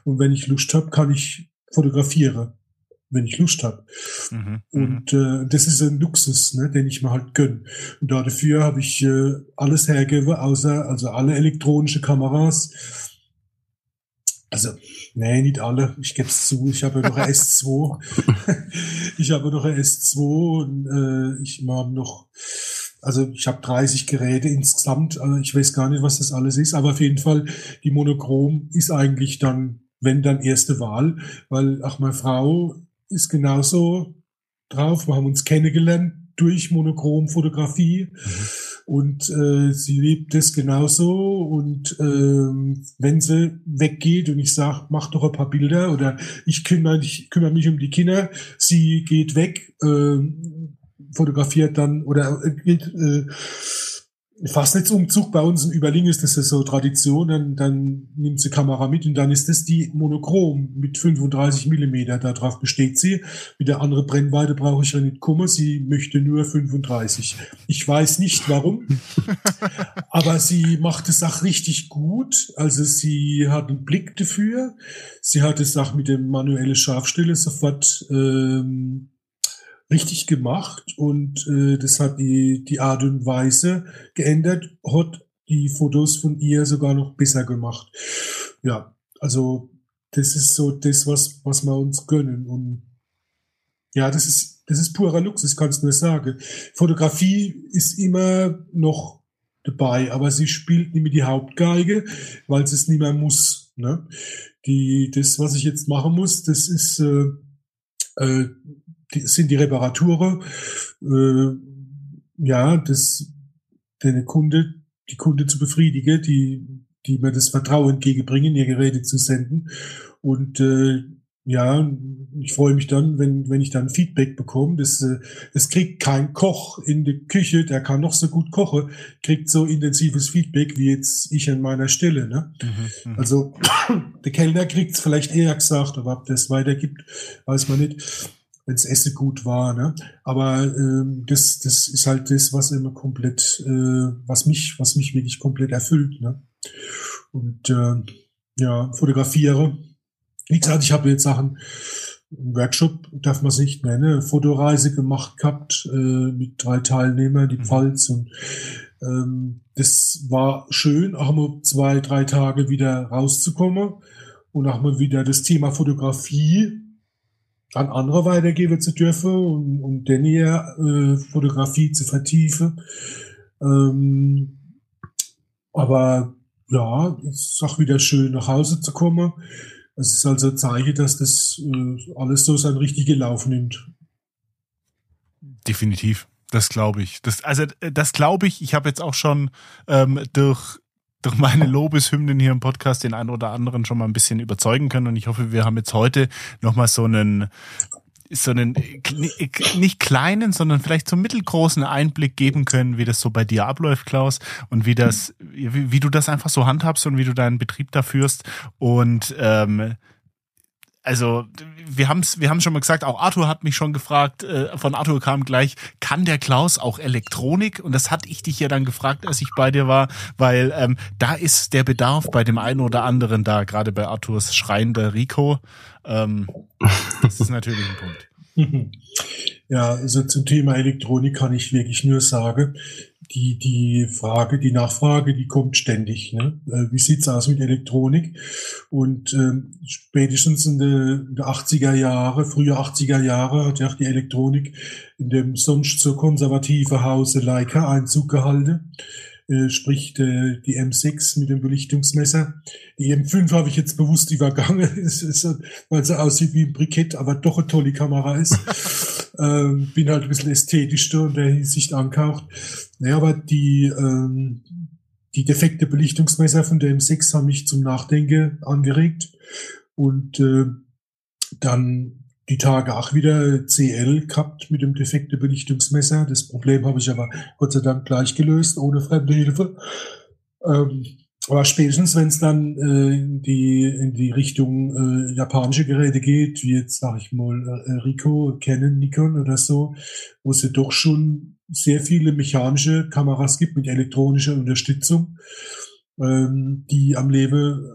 Und wenn ich Lust habe, kann ich fotografieren, wenn ich Lust habe. Mhm, mhm, und äh, das ist ein Luxus, ne, den ich mir halt gönn. Und dafür habe ich äh, alles hergegeben, außer also alle elektronische Kameras also, nee, nicht alle. Ich gebe es zu. Ich habe noch ein S2. ich habe noch ein S2 und äh, ich habe noch, also ich habe 30 Geräte insgesamt. Also ich weiß gar nicht, was das alles ist, aber auf jeden Fall die Monochrom ist eigentlich dann, wenn dann erste Wahl, weil auch meine Frau ist genauso drauf. Wir haben uns kennengelernt durch Monochromfotografie. Mhm. Und äh, sie liebt es genauso. Und ähm, wenn sie weggeht und ich sage, mach doch ein paar Bilder oder ich kümmere, ich kümmere mich um die Kinder, sie geht weg, äh, fotografiert dann oder äh, äh, Fastnetzumzug bei uns in Überling ist das ja so Tradition, dann, dann nimmt sie Kamera mit und dann ist das die Monochrom mit 35 Millimeter. Darauf besteht sie. Mit der anderen Brennweite brauche ich ja nicht kommen. Sie möchte nur 35. Ich weiß nicht warum, aber sie macht es auch richtig gut. Also sie hat einen Blick dafür. Sie hat es auch mit dem manuellen Scharfstelle sofort ähm, richtig gemacht und äh, das hat die, die Art und Weise geändert, hat die Fotos von ihr sogar noch besser gemacht. Ja, also das ist so das, was, was wir uns gönnen. Und ja, das ist, das ist purer Luxus, kannst du nur sagen. Fotografie ist immer noch dabei, aber sie spielt nicht mehr die Hauptgeige, weil sie es nicht mehr muss. Ne? Die, das, was ich jetzt machen muss, das ist äh, äh, die, sind die Reparaturen. Äh, ja, das den Kunde, die Kunde zu befriedigen, die, die mir das Vertrauen entgegenbringen, ihr Geräte zu senden. Und äh, ja, ich freue mich dann, wenn, wenn ich dann Feedback bekomme. Das, äh, das kriegt kein Koch in der Küche, der kann noch so gut kochen, kriegt so intensives Feedback wie jetzt ich an meiner Stelle. Ne? Mhm, mhm. also der Kellner kriegt es vielleicht eher gesagt, aber ob das weitergibt, weiß man nicht wenn das Essen gut war. Ne? Aber ähm, das, das ist halt das, was immer komplett, äh, was mich, was mich wirklich komplett erfüllt. Ne? Und äh, ja, fotografiere. Wie gesagt, ich habe jetzt Sachen Workshop, darf man es nicht nennen, Fotoreise gemacht gehabt äh, mit drei Teilnehmern, die mhm. Pfalz und Ähm, das war schön, auch mal zwei, drei Tage wieder rauszukommen und auch mal wieder das Thema Fotografie an andere weitergeben zu dürfen und, um denn hier äh, Fotografie zu vertiefen. Ähm, aber ja, es ist auch wieder schön nach Hause zu kommen. Es ist also ein Zeichen, dass das äh, alles so seinen richtigen Lauf nimmt. Definitiv. Das glaube ich. Das, also das glaube ich. Ich habe jetzt auch schon ähm, durch durch meine Lobeshymnen hier im Podcast den einen oder anderen schon mal ein bisschen überzeugen können und ich hoffe, wir haben jetzt heute noch mal so einen so einen nicht kleinen, sondern vielleicht so mittelgroßen Einblick geben können, wie das so bei dir abläuft, Klaus, und wie das, wie, wie du das einfach so handhabst und wie du deinen Betrieb da führst. Und ähm, also wir haben es wir haben schon mal gesagt, auch Arthur hat mich schon gefragt, äh, von Arthur kam gleich, kann der Klaus auch Elektronik? Und das hatte ich dich ja dann gefragt, als ich bei dir war, weil ähm, da ist der Bedarf bei dem einen oder anderen da, gerade bei Arthurs schreiender Rico. Ähm, das ist natürlich ein Punkt. Ja, also zum Thema Elektronik kann ich wirklich nur sagen, die, die Frage, die Nachfrage, die kommt ständig. Ne? Äh, wie sieht's aus mit Elektronik? Und ähm, spätestens in den 80er Jahre, frühe 80er Jahre, hat ja auch die Elektronik in dem sonst so konservative Hause Leica Einzug gehalten. Äh, sprich äh, die M6 mit dem Belichtungsmesser. Die M5 habe ich jetzt bewusst übergangen, weil sie aussieht wie ein Brikett, aber doch eine tolle Kamera ist. Ähm, bin halt ein bisschen ästhetischer in der Hinsicht angehaucht. Naja, aber die, ähm, die defekte Belichtungsmesser von der M6 haben mich zum Nachdenken angeregt. Und äh, dann die Tage auch wieder CL gehabt mit dem defekten Belichtungsmesser. Das Problem habe ich aber Gott sei Dank gleich gelöst, ohne fremde Hilfe. Ähm, aber spätestens, wenn es dann äh, in, die, in die Richtung äh, japanische Geräte geht, wie jetzt sage ich mal äh, Rico, Canon, Nikon oder so, wo es ja doch schon sehr viele mechanische Kameras gibt mit elektronischer Unterstützung, ähm, die am Leben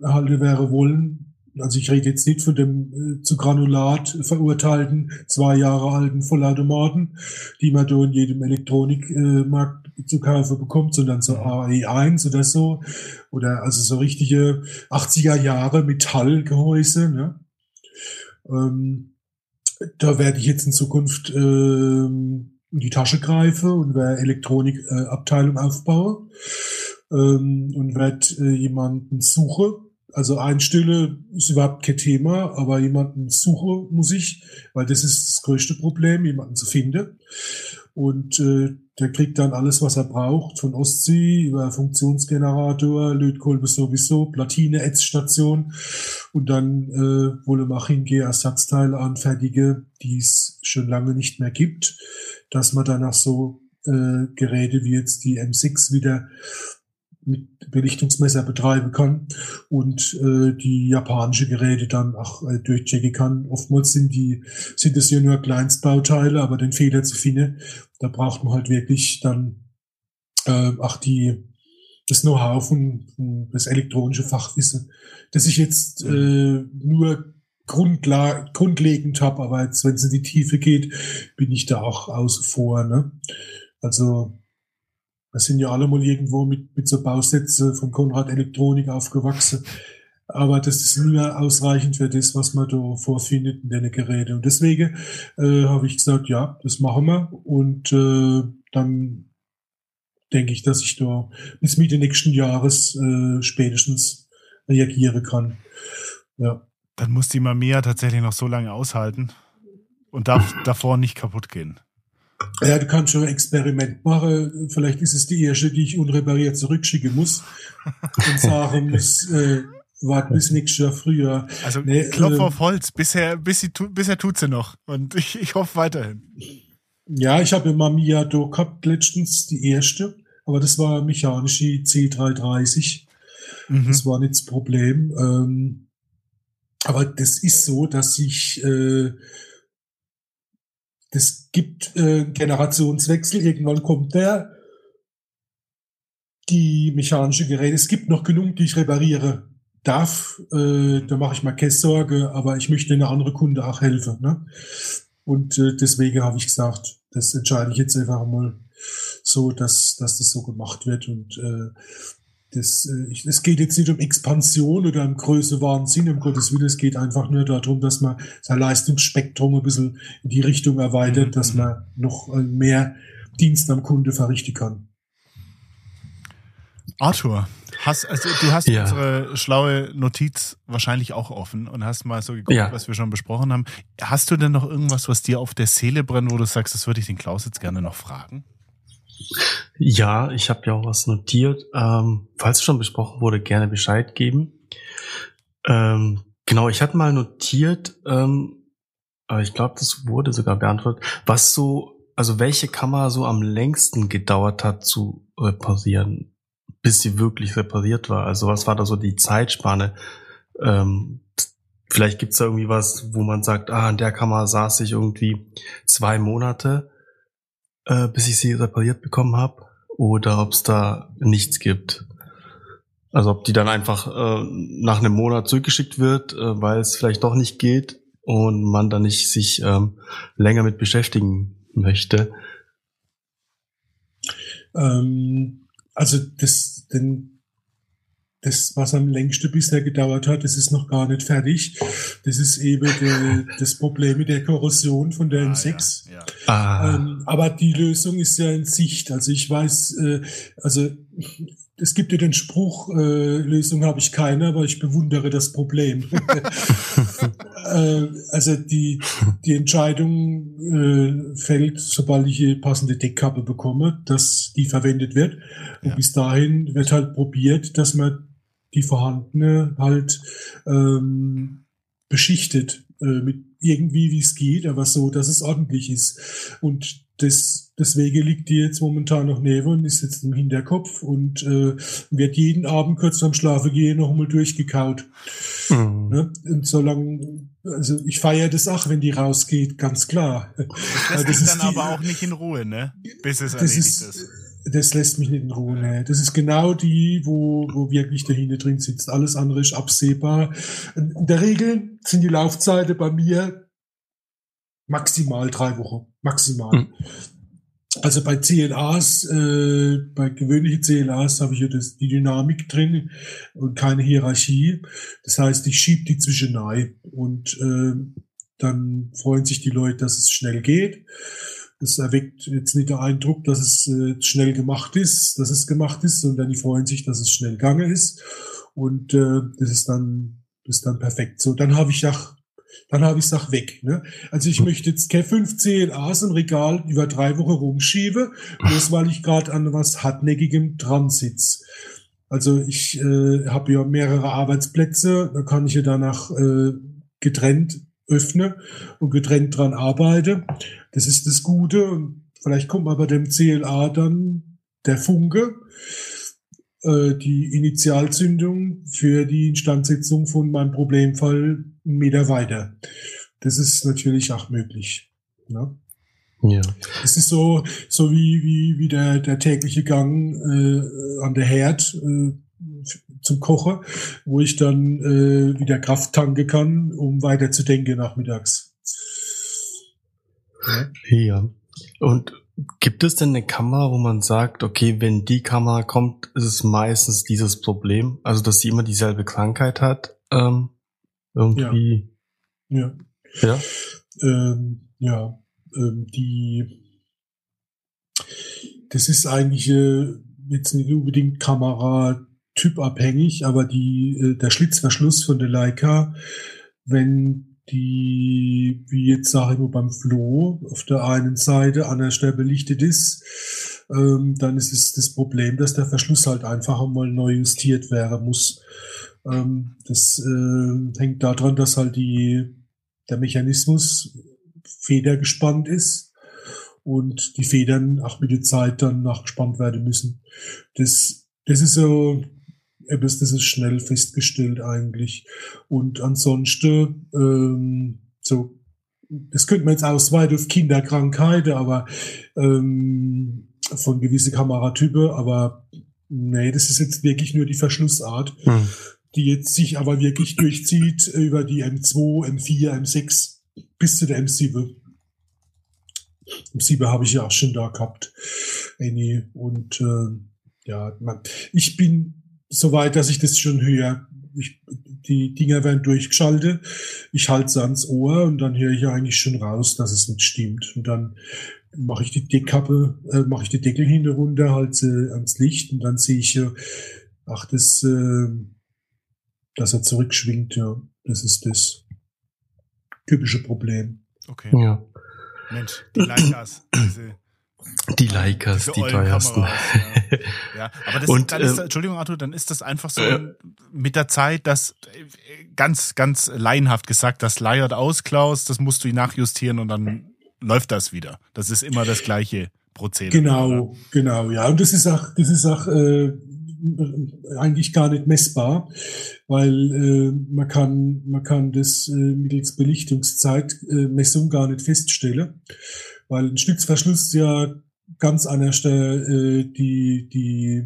äh, erhalten wäre wollen, also ich rede jetzt nicht von dem äh, zu Granulat verurteilten, zwei Jahre alten Vollautomaten, die man da in jedem Elektronikmarkt äh, zu kaufen bekommt, sondern so AE1 oder so. Oder also so richtige 80er Jahre Metallgehäuse. Ne? Ähm, da werde ich jetzt in Zukunft ähm, in die Tasche greifen und werde Elektronikabteilung äh, aufbauen ähm, und werde äh, jemanden suchen, also Einstelle ist überhaupt kein Thema, aber jemanden suche muss ich, weil das ist das größte Problem, jemanden zu finden. Und äh, der kriegt dann alles, was er braucht, von Ostsee über Funktionsgenerator, Lötkolbe sowieso, Platine, Ätzstation und dann äh, wolle mach hingehe Ersatzteile anfertige, die es schon lange nicht mehr gibt, dass man danach so äh, Geräte wie jetzt die M6 wieder mit Belichtungsmesser betreiben kann und äh, die japanische Geräte dann auch äh, durchchecken kann. Oftmals sind die sind es ja nur Kleinstbauteile, aber den Fehler zu finden, da braucht man halt wirklich dann äh, auch die das Know-how von, von das elektronische Fachwissen, das ich jetzt äh, nur grundla grundlegend habe, aber jetzt, wenn es in die Tiefe geht, bin ich da auch außen vor. Ne? Also wir sind ja alle mal irgendwo mit, mit so Bausätze von Konrad Elektronik aufgewachsen. Aber das ist nur ausreichend für das, was man da vorfindet in den Geräten. Und deswegen äh, habe ich gesagt, ja, das machen wir. Und äh, dann denke ich, dass ich da bis Mitte nächsten Jahres äh, spätestens reagieren kann. Ja. Dann muss die Mamiya tatsächlich noch so lange aushalten und darf davor nicht kaputt gehen. Ja, du kannst schon ein Experiment machen. Vielleicht ist es die erste, die ich unrepariert zurückschicken muss und sagen muss, äh, wart bis nächstes Jahr früher. Also nee, Klopf äh, auf Holz, bisher, bis sie, bisher tut sie noch. Und ich, ich hoffe weiterhin. Ja, ich habe immer Mia Do gehabt letztens, die erste, aber das war mechanische C330. Mhm. Das war nicht das Problem. Ähm, aber das ist so, dass ich äh, das gibt äh, Generationswechsel, irgendwann kommt der, die mechanische Geräte, es gibt noch genug, die ich repariere darf, äh, da mache ich mal keine Sorge, aber ich möchte eine andere Kunde auch helfen. Ne? Und äh, deswegen habe ich gesagt, das entscheide ich jetzt einfach mal so, dass, dass das so gemacht wird. Und äh, das, äh, es geht jetzt nicht um Expansion oder um Größe Wahnsinn, um Gottes Willen, es geht einfach nur darum, dass man sein Leistungsspektrum ein bisschen in die Richtung erweitert, Mhm. dass man noch äh, mehr Dienst am Kunde verrichten kann. Arthur, hast, also du hast Ja. unsere schlaue Notiz wahrscheinlich auch offen und hast mal so geguckt, Ja. was wir schon besprochen haben. Hast du denn noch irgendwas, was dir auf der Seele brennt, wo du sagst, das würde ich den Klaus jetzt gerne noch fragen? Ja, ich habe ja auch was notiert. Ähm, falls es schon besprochen wurde, gerne Bescheid geben. Ähm, genau, ich hatte mal notiert, ähm, aber ich glaube, das wurde sogar beantwortet, was so, also welche Kamera so am längsten gedauert hat zu reparieren, bis sie wirklich repariert war. Also was war da so die Zeitspanne? Ähm, vielleicht gibt's da irgendwie was, wo man sagt, ah, an der Kamera saß ich irgendwie zwei Monate äh, bis ich sie repariert bekommen habe, oder ob es da nichts gibt. Also ob die dann einfach äh, nach einem Monat zurückgeschickt wird, äh, weil es vielleicht doch nicht geht und man dann nicht sich ähm, länger mit beschäftigen möchte. Ähm, also das, denn das, was am längsten bisher gedauert hat, das ist noch gar nicht fertig. Das ist eben der, das Problem mit der Korrosion von der M6. Ah, ja, ja. Ah, Ähm, aber die Lösung ist ja in Sicht. Also ich weiß, äh, also es gibt ja den Spruch, äh, Lösung habe ich keine, aber ich bewundere das Problem. äh, also die, die Entscheidung äh, fällt, sobald ich die passende Deckkappe bekomme, dass die verwendet wird. Und Ja. bis dahin wird halt probiert, dass man die vorhandene halt ähm, beschichtet mit irgendwie, wie es geht, aber so, dass es ordentlich ist. Und das, deswegen liegt die jetzt momentan noch neben und ist jetzt im Hinterkopf und äh, wird jeden Abend kurz vorm Schlafen gehen noch mal durchgekaut. mh. Ne? Und solange, also ich feiere das auch, wenn die rausgeht, ganz klar. Das lässt dich dann die- aber auch nicht in Ruhe, ne? Bis es das erledigt ist, ist. Das lässt mich nicht in Ruhe. Ne? Das ist genau die, wo, wo wirklich dahinter drin sitzt. Alles andere ist absehbar. In der Regel sind die Laufzeiten bei mir maximal drei Wochen. Maximal. Mhm. Also bei CLAs, äh, bei gewöhnlichen CLAs habe ich ja das, die Dynamik drin und keine Hierarchie. Das heißt, ich schiebe die zwischenei und äh, dann freuen sich die Leute, dass es schnell geht. Das erweckt jetzt nicht den Eindruck, dass es äh, schnell gemacht ist, dass es gemacht ist, sondern die freuen sich, dass es schnell gegangen ist. Und äh, das ist dann, das ist dann perfekt. So, dann habe ich auch, dann habe ich es auch weg. Ne? Also ich möchte jetzt keine 5 CLAs im Regal über drei Wochen rumschiebe, bloß weil ich gerade an was hartnäckigem dran sitz. Also ich äh, habe ja mehrere Arbeitsplätze, da kann ich ja danach äh, getrennt öffnen und getrennt dran arbeiten. Das ist das Gute. Und vielleicht kommt aber dem CLA dann der Funke, äh, die Initialzündung für die Instandsetzung von meinem Problemfall einen Meter weiter. Das ist natürlich auch möglich. Ne? Ja. Es ist so, so wie, wie, wie der, der tägliche Gang äh, an der Herd äh, zum Kochen, wo ich dann äh, wieder Kraft tanken kann, um weiter zu denken nachmittags. Ja. Ja. Und gibt es denn eine Kamera, wo man sagt, okay, wenn die Kamera kommt, ist es meistens dieses Problem, also dass sie immer dieselbe Krankheit hat? Ähm, irgendwie. Ja. Ja. Ähm, ja, ähm, die, das ist eigentlich äh, jetzt nicht unbedingt Kameratypabhängig, aber die, äh, der Schlitzverschluss von der Leica, wenn die, wie jetzt sage ich mal beim Floh, auf der einen Seite an der Stelle belichtet ist, ähm, dann ist es das Problem, dass der Verschluss halt einfach einmal neu justiert werden muss. Ähm, das äh, hängt daran, dass halt die, der Mechanismus federgespannt ist und die Federn auch mit der Zeit dann nachgespannt werden müssen. Das, das ist so etwas, das ist schnell festgestellt eigentlich. Und ansonsten, ähm, so, das könnte man jetzt ausweiten auf Kinderkrankheiten, aber ähm, von gewissen Kameratypen, aber nee, das ist jetzt wirklich nur die Verschlussart Hm. die jetzt sich aber wirklich durchzieht über die M2, M4, M6 bis zu der M7. M7 habe ich ja auch schon da gehabt. Any. Und äh, ja, man, ich bin so weit, dass ich das schon höre. Ich, die Dinger werden durchgeschaltet. Ich halte es ans Ohr und dann höre ich eigentlich schon raus, dass es nicht stimmt. Und dann mache ich die Deckkappe, äh, mache ich die Deckel hinten runter, halte sie ans Licht und dann sehe ich ja, ach, das, äh, dass er zurückschwingt, ja. Das ist das typische Problem. Okay. Ja. Mensch, die Leicas, diese Die Leicas, die teuersten. Kameras, ja. ja, aber das, Und, dann ist, ähm, Entschuldigung, Arthur, dann ist das einfach so äh, mit der Zeit, dass äh, ganz, ganz laienhaft gesagt, das leiert aus, Klaus, das musst du nachjustieren und dann läuft das wieder. Das ist immer das gleiche Prozedere. oder? Genau, genau, ja. Und das ist auch, das ist auch äh, eigentlich gar nicht messbar, weil äh, man kann, man kann das äh, mittels Belichtungszeitmessung äh, Messung gar nicht feststellen, weil ein Schlitzverschluss ja ganz anders äh, die die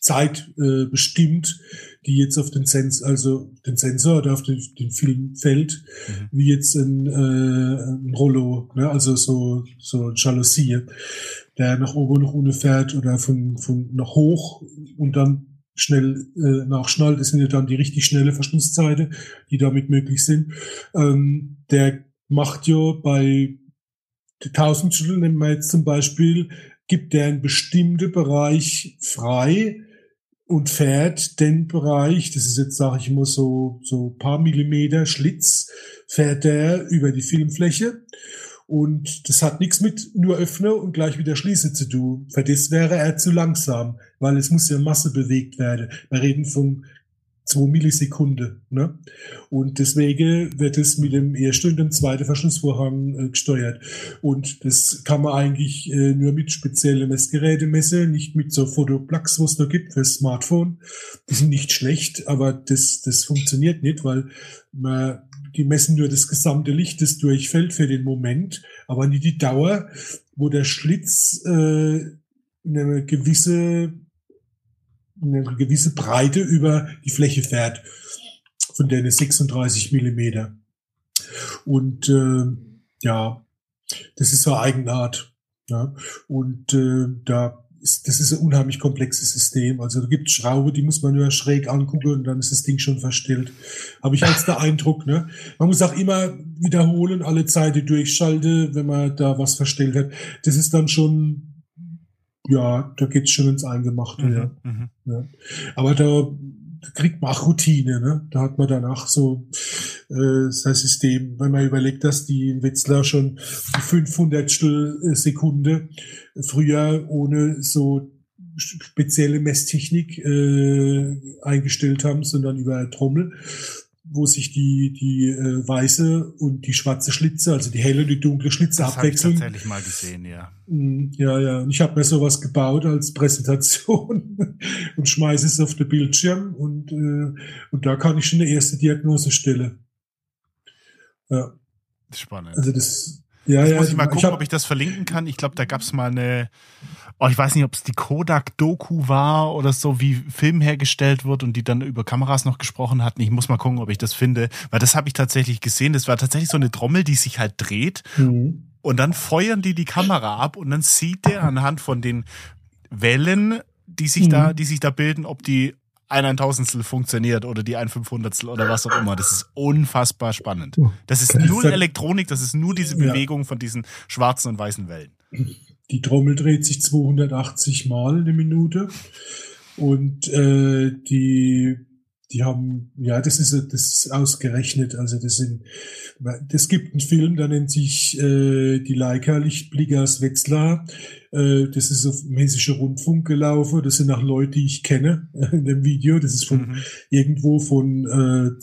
Zeit äh, bestimmt, die jetzt auf den Sensor, also den Sensor oder auf den, den Film fällt, Mhm. wie jetzt ein, äh, ein Rollo, ne? also so so ein Jalousie, der nach oben und nach unten fährt oder von von nach hoch und dann schnell äh, nachschnallt. Das sind ja dann die richtig schnelle Verschlusszeiten, die damit möglich sind. Ähm, der macht ja bei die Tausendstel, nehmen wir jetzt zum Beispiel, gibt der einen bestimmten Bereich frei und fährt den Bereich, das ist jetzt, sage ich mal, so, so paar Millimeter Schlitz, fährt der über die Filmfläche. Und das hat nichts mit nur öffnen und gleich wieder schließen zu tun. Für das wäre er zu langsam, weil es muss ja Masse bewegt werden. Wir reden von zwei Millisekunden. Ne? Und deswegen wird es mit dem ersten und dem zweiten Verschlussvorhang äh, gesteuert. Und das kann man eigentlich äh, nur mit speziellen Messgeräten messen, nicht mit so Fotoplugs, was es da gibt für Smartphone. Die sind nicht schlecht, aber das, das funktioniert nicht, weil man, die messen nur das gesamte Licht, das durchfällt für den Moment, aber nicht die Dauer, wo der Schlitz äh, eine gewisse eine gewisse Breite über die Fläche fährt, von der eine 36 Millimeter. Und äh, ja, das ist so Eigenart. Ja. Und äh, da ist, das ist ein unheimlich komplexes System. Also da gibt es Schraube, die muss man nur schräg angucken und dann ist das Ding schon verstellt. Habe ich als der Eindruck. Ne? Man muss auch immer wiederholen, alle Zeiten durchschalten, wenn man da was verstellt hat. Das ist dann schon ja, da geht's schon ins Eingemachte, ja. Mhm. Mhm. ja. Aber da kriegt man auch Routine, ne? Da hat man danach so äh, sein System, wenn man überlegt, dass die Wetzlar schon die 500 Sekunde früher ohne so spezielle Messtechnik äh, eingestellt haben, sondern über eine Trommel wo sich die, die äh, weiße und die schwarze Schlitze, also die helle und die dunkle Schlitze Das ich abwechseln. tatsächlich mal gesehen, ja. Mm, Ja, ja. Und ich habe mir sowas gebaut als Präsentation und schmeiße es auf den Bildschirm und, äh, und da kann ich schon eine erste Diagnose stellen. Ja, Spannend. also das, ja, Jetzt ja. muss ich mal gucken, hab- ob ich das verlinken kann. Ich glaube, da gab es mal eine, oh, ich weiß nicht, ob es die Kodak-Doku war oder so, wie Film hergestellt wird und die dann über Kameras noch gesprochen hatten. Ich muss mal gucken, ob ich das finde, weil das habe ich tatsächlich gesehen. Das war tatsächlich so eine Trommel, die sich halt dreht Mhm. und dann feuern die die Kamera ab und dann sieht der anhand von den Wellen, die sich Mhm. da, die sich da bilden, ob die ein ein Tausendstel funktioniert oder die ein Fünfhundertstel oder was auch immer. Das ist unfassbar spannend. Das ist nur ja- Elektronik, das ist nur diese Ja. Bewegung von diesen schwarzen und weißen Wellen. Die Trommel dreht sich 280 Mal eine Minute. Und äh, die die haben ja das ist das ist ausgerechnet. Also das sind das gibt einen Film der nennt sich äh, die Leica Lichtblicker aus Wetzlar. Äh, das ist auf dem Hessischen Rundfunk gelaufen. Das sind auch Leute die ich kenne in dem Video. Das ist von Mhm. irgendwo von äh,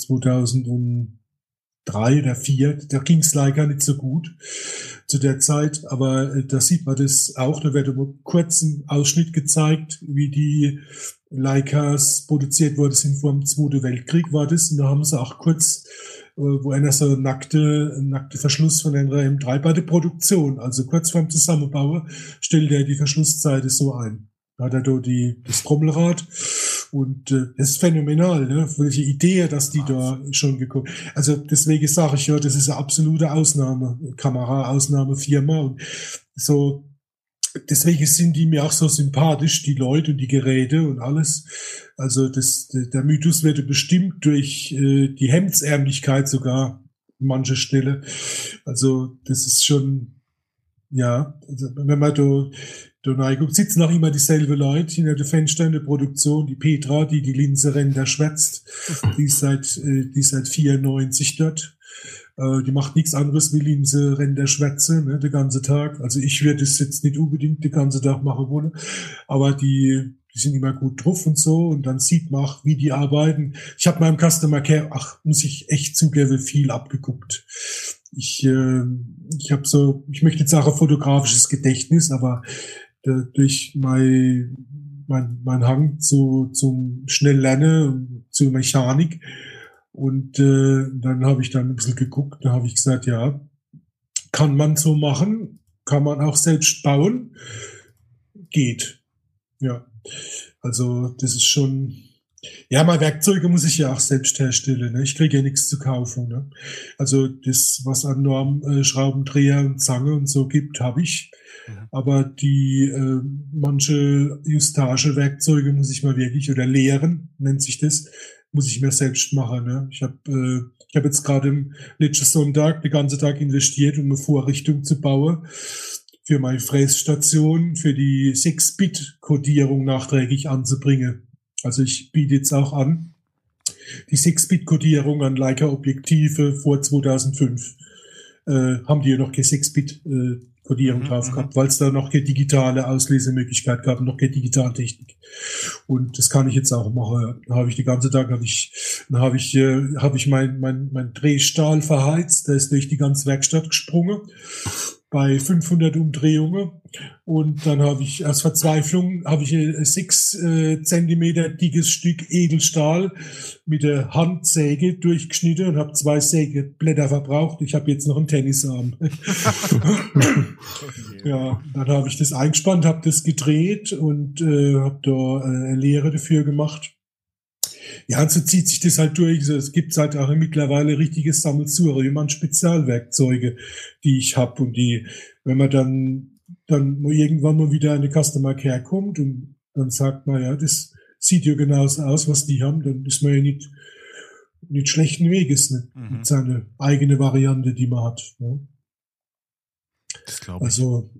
2003 oder 4. Da ging's Leica nicht so gut zu der Zeit, aber äh, da sieht man das auch. Da wird immer kurz ein Ausschnitt gezeigt, wie die Leicas produziert worden sind vor dem Zweiten Weltkrieg war das. Und da haben sie auch kurz, äh, wo einer so nackte, nackte Verschluss von einer M3 bei der Produktion, also kurz vorm Zusammenbauen, stellt er die Verschlusszeiten so ein. Da hat er da die, das Trommelrad Und äh, das ist phänomenal, ne? welche Idee, dass die da schon gekommen. Also deswegen sage ich ja, das ist eine absolute Ausnahme, Kamera, Ausnahmefirma und so. Deswegen sind die mir auch so sympathisch, die Leute und die Geräte und alles. Also das, der Mythos wird bestimmt durch äh, die Hemdsärmlichkeit sogar manche Stelle. Also das ist schon, ja, also wenn man da, da reinguckt, sitzen auch immer dieselbe Leute hinter den Fenstern der Produktion, die Petra, die die Linse Ränder schwätzt, die ist seit, äh, die ist seit 94 dort. Äh, die macht nichts anderes wie Linse Ränder schwätze, ne, den ganzen Tag. Also ich werde es jetzt nicht unbedingt den ganzen Tag machen wollen, aber die, die sind immer gut drauf und so und dann sieht man auch, wie die arbeiten. Ich habe meinem Customer Care, ach, muss ich echt zugeben, viel abgeguckt. Ich, äh, ich habe so, ich möchte jetzt sagen, fotografisches Gedächtnis, aber durch mein, mein, mein Hang zu, zum Schnelllernen, zur Mechanik. Und äh, dann habe ich dann ein bisschen geguckt, da habe ich gesagt, ja, kann man so machen, kann man auch selbst bauen, geht. Ja. Also das ist schon, ja, mal Werkzeuge muss ich ja auch selbst herstellen. Ne? Ich kriege ja nichts zu kaufen. Ne? Also das, was an Norm äh, Schraubendreher und Zange und so gibt, habe ich. Aber die äh, manche Justage-Werkzeuge muss ich mal wirklich, oder lehren, nennt sich das, muss ich mir selbst machen. Ne? Ich habe äh, ich hab jetzt gerade im letzten Sonntag den ganzen Tag investiert, um eine Vorrichtung zu bauen für meine Frässtation für die 6-Bit-Kodierung nachträglich anzubringen. Also ich biete jetzt auch an, die 6-Bit-Kodierung an Leica-Objektive vor 2005 äh, haben die ja noch keine 6-Bit-Kodierung mhm, drauf mhm. gehabt, weil es da noch keine digitale Auslesemöglichkeit gab, noch keine Digitaltechnik. Und das kann ich jetzt auch machen. Da habe ich die ganze Tag, habe ich, dann habe ich, äh, habe ich mein, mein, mein Drehstahl verheizt, der ist durch die ganze Werkstatt gesprungen bei 500 Umdrehungen und dann habe ich aus Verzweiflung habe ich ein sechs äh, Zentimeter dickes Stück Edelstahl mit der Handsäge durchgeschnitten und habe zwei Sägeblätter verbraucht. Ich habe jetzt noch einen Tennisarm. ja, dann habe ich das eingespannt, habe das gedreht und äh, habe da äh, eine Lehre dafür gemacht. Ja, so zieht sich das halt durch. Es gibt halt auch mittlerweile richtiges Sammelsurium an Spezialwerkzeuge, die ich habe und die, wenn man dann, dann irgendwann mal wieder eine Customer Care kommt und dann sagt man, ja, das sieht ja genauso aus, was die haben, dann ist man ja nicht, nicht schlechten Weges, ne? Mhm. Mit seiner eigene Variante, die man hat. Ne? Das glaube ich. Also,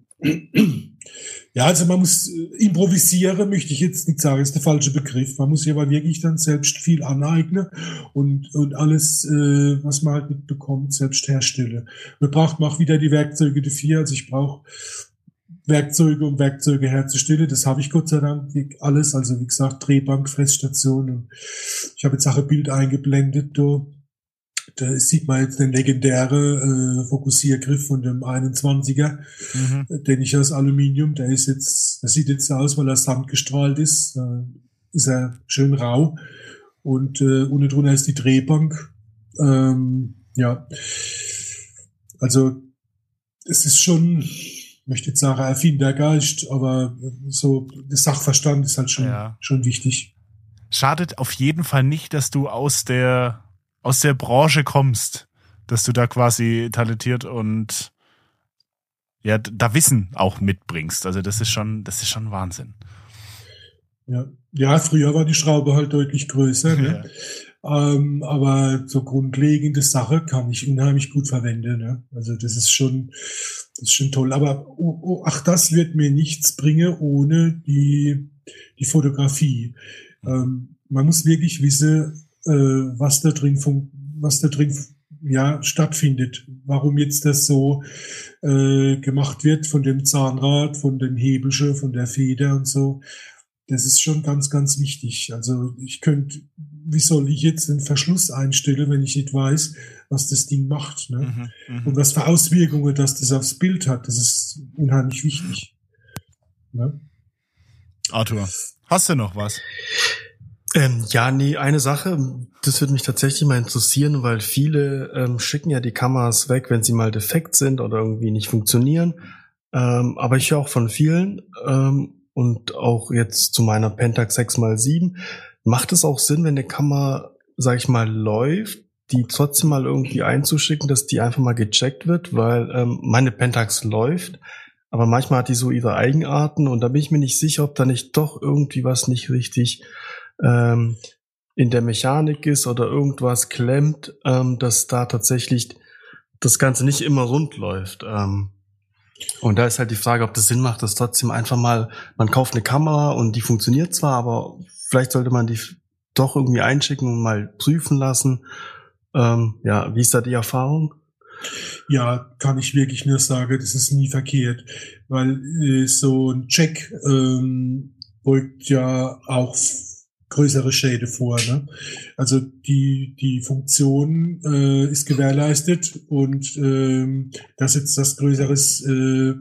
ja, also man muss äh, improvisieren, möchte ich jetzt nicht sagen, ist der falsche Begriff. Man muss sich aber wirklich dann selbst viel aneignen und, und alles, äh, was man halt mitbekommt, selbst herstellen. Man braucht auch wieder die Werkzeuge dafür. Also ich brauche Werkzeuge, um Werkzeuge herzustellen. Das habe ich Gott sei Dank alles. Also wie gesagt, Drehbank, Fressstation. Und ich habe jetzt auch ein Bild eingeblendet. Da da sieht man jetzt den legendären äh, Fokussiergriff von dem 21er, mhm. den ich aus Aluminium, der ist jetzt, der sieht jetzt aus, weil er sandgestrahlt ist, äh, ist er schön rau und äh, unten drunter ist die Drehbank. Ähm, ja, also es ist schon, ich möchte jetzt sagen, Erfindergeist, aber so der Sachverstand ist halt schon, ja. schon wichtig. Schadet auf jeden Fall nicht, dass du aus der aus der Branche kommst, dass du da quasi talentiert und ja, da Wissen auch mitbringst. Also das ist schon, das ist schon Wahnsinn. Ja, ja früher war die Schraube halt deutlich größer. Ne? Ja. Ähm, aber so grundlegende Sache kann ich unheimlich gut verwenden. Ne? Also das ist schon, das ist schon toll. Aber oh, oh, ach, das wird mir nichts bringen ohne die, die Fotografie. Ähm, man muss wirklich wissen, was da drin was da drin ja stattfindet. Warum jetzt das so äh, gemacht wird von dem Zahnrad, von dem Hebelsche, von der Feder und so. Das ist schon ganz, ganz wichtig. Also ich könnte, wie soll ich jetzt den Verschluss einstellen, wenn ich nicht weiß, was das Ding macht, ne? Mhm, mhm. und was für Auswirkungen das das aufs Bild hat. Das ist unheimlich wichtig. Ne? Arthur, hast du noch was? Ähm, ja, nee, eine Sache, das würde mich tatsächlich mal interessieren, weil viele ähm, schicken ja die Kameras weg, wenn sie mal defekt sind oder irgendwie nicht funktionieren. Ähm, aber ich höre auch von vielen ähm, und auch jetzt zu meiner Pentax 6x7, macht es auch Sinn, wenn eine Kamera, sag ich mal, läuft, die trotzdem mal irgendwie einzuschicken, dass die einfach mal gecheckt wird, weil ähm, meine Pentax läuft, aber manchmal hat die so ihre Eigenarten und da bin ich mir nicht sicher, ob da nicht doch irgendwie was nicht richtig ähm, in der Mechanik ist oder irgendwas klemmt, ähm, dass da tatsächlich das Ganze nicht immer rund läuft. Ähm, und da ist halt die Frage, ob das Sinn macht, dass trotzdem einfach mal, man kauft eine Kamera und die funktioniert zwar, aber vielleicht sollte man die doch irgendwie einschicken und mal prüfen lassen. Ähm, ja, wie ist da die Erfahrung? Ja, kann ich wirklich nur sagen, das ist nie verkehrt, weil äh, so ein Check ähm, beugt ja auch größere Schäde vor. Ne? Also die, die Funktion äh, ist gewährleistet und ähm, dass jetzt das Größeres äh,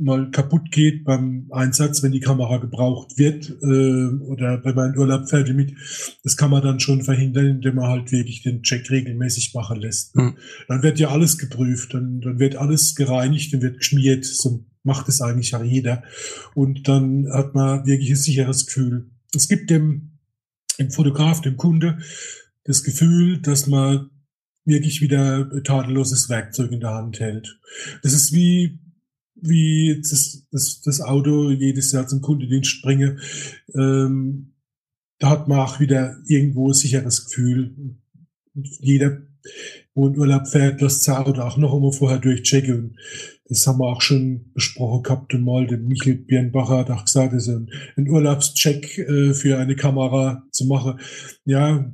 mal kaputt geht beim Einsatz, wenn die Kamera gebraucht wird äh, oder wenn man in Urlaub fährt damit, das kann man dann schon verhindern, indem man halt wirklich den Check regelmäßig machen lässt. Mhm. Dann wird ja alles geprüft, dann, dann wird alles gereinigt und wird geschmiert. So macht es eigentlich ja jeder. Und dann hat man wirklich ein sicheres Gefühl. Es gibt dem, dem Fotograf, dem Kunde, das Gefühl, dass man wirklich wieder tadelloses Werkzeug in der Hand hält. Das ist wie wie das, das, das Auto jedes Jahr zum Kundendienst bringe, ähm, da hat man auch wieder irgendwo ein sicheres Gefühl. Jeder, wo in Urlaub fährt, lässt sein Auto auch noch einmal vorher durchchecken. Das haben wir auch schon besprochen gehabt mal. Der Michael Birnbacher hat auch gesagt, das ist ein, ein Urlaubscheck äh, für eine Kamera zu machen. Ja,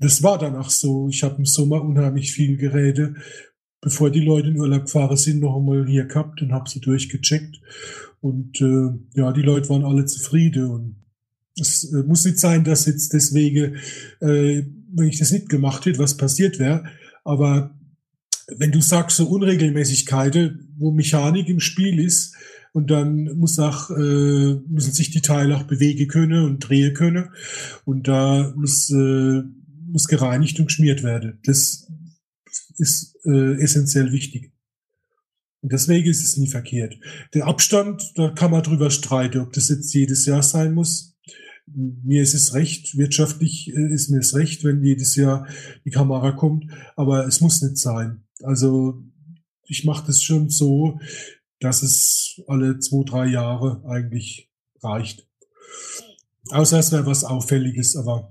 das war dann auch so. Ich habe im Sommer unheimlich viel Geräte bevor die Leute in Urlaub gefahren sind, noch einmal hier gehabt und habe sie durchgecheckt. Und äh, ja, die Leute waren alle zufrieden. Und es äh, muss nicht sein, dass jetzt deswegen, äh, wenn ich das nicht gemacht hätte, was passiert wäre. Aber wenn du sagst, so Unregelmäßigkeiten, wo Mechanik im Spiel ist, und dann muss auch, äh, müssen sich die Teile auch bewegen können und drehen können. Und da muss, äh, muss gereinigt und geschmiert werden. Das ist äh, essentiell wichtig. Und deswegen ist es nie verkehrt. Der Abstand, da kann man drüber streiten, ob das jetzt jedes Jahr sein muss. Mir ist es recht, wirtschaftlich äh, ist mir es recht, wenn jedes Jahr die Kamera kommt, aber es muss nicht sein. Also ich mache das schon so, dass es alle zwei, drei Jahre eigentlich reicht. Außer es wäre was Auffälliges, aber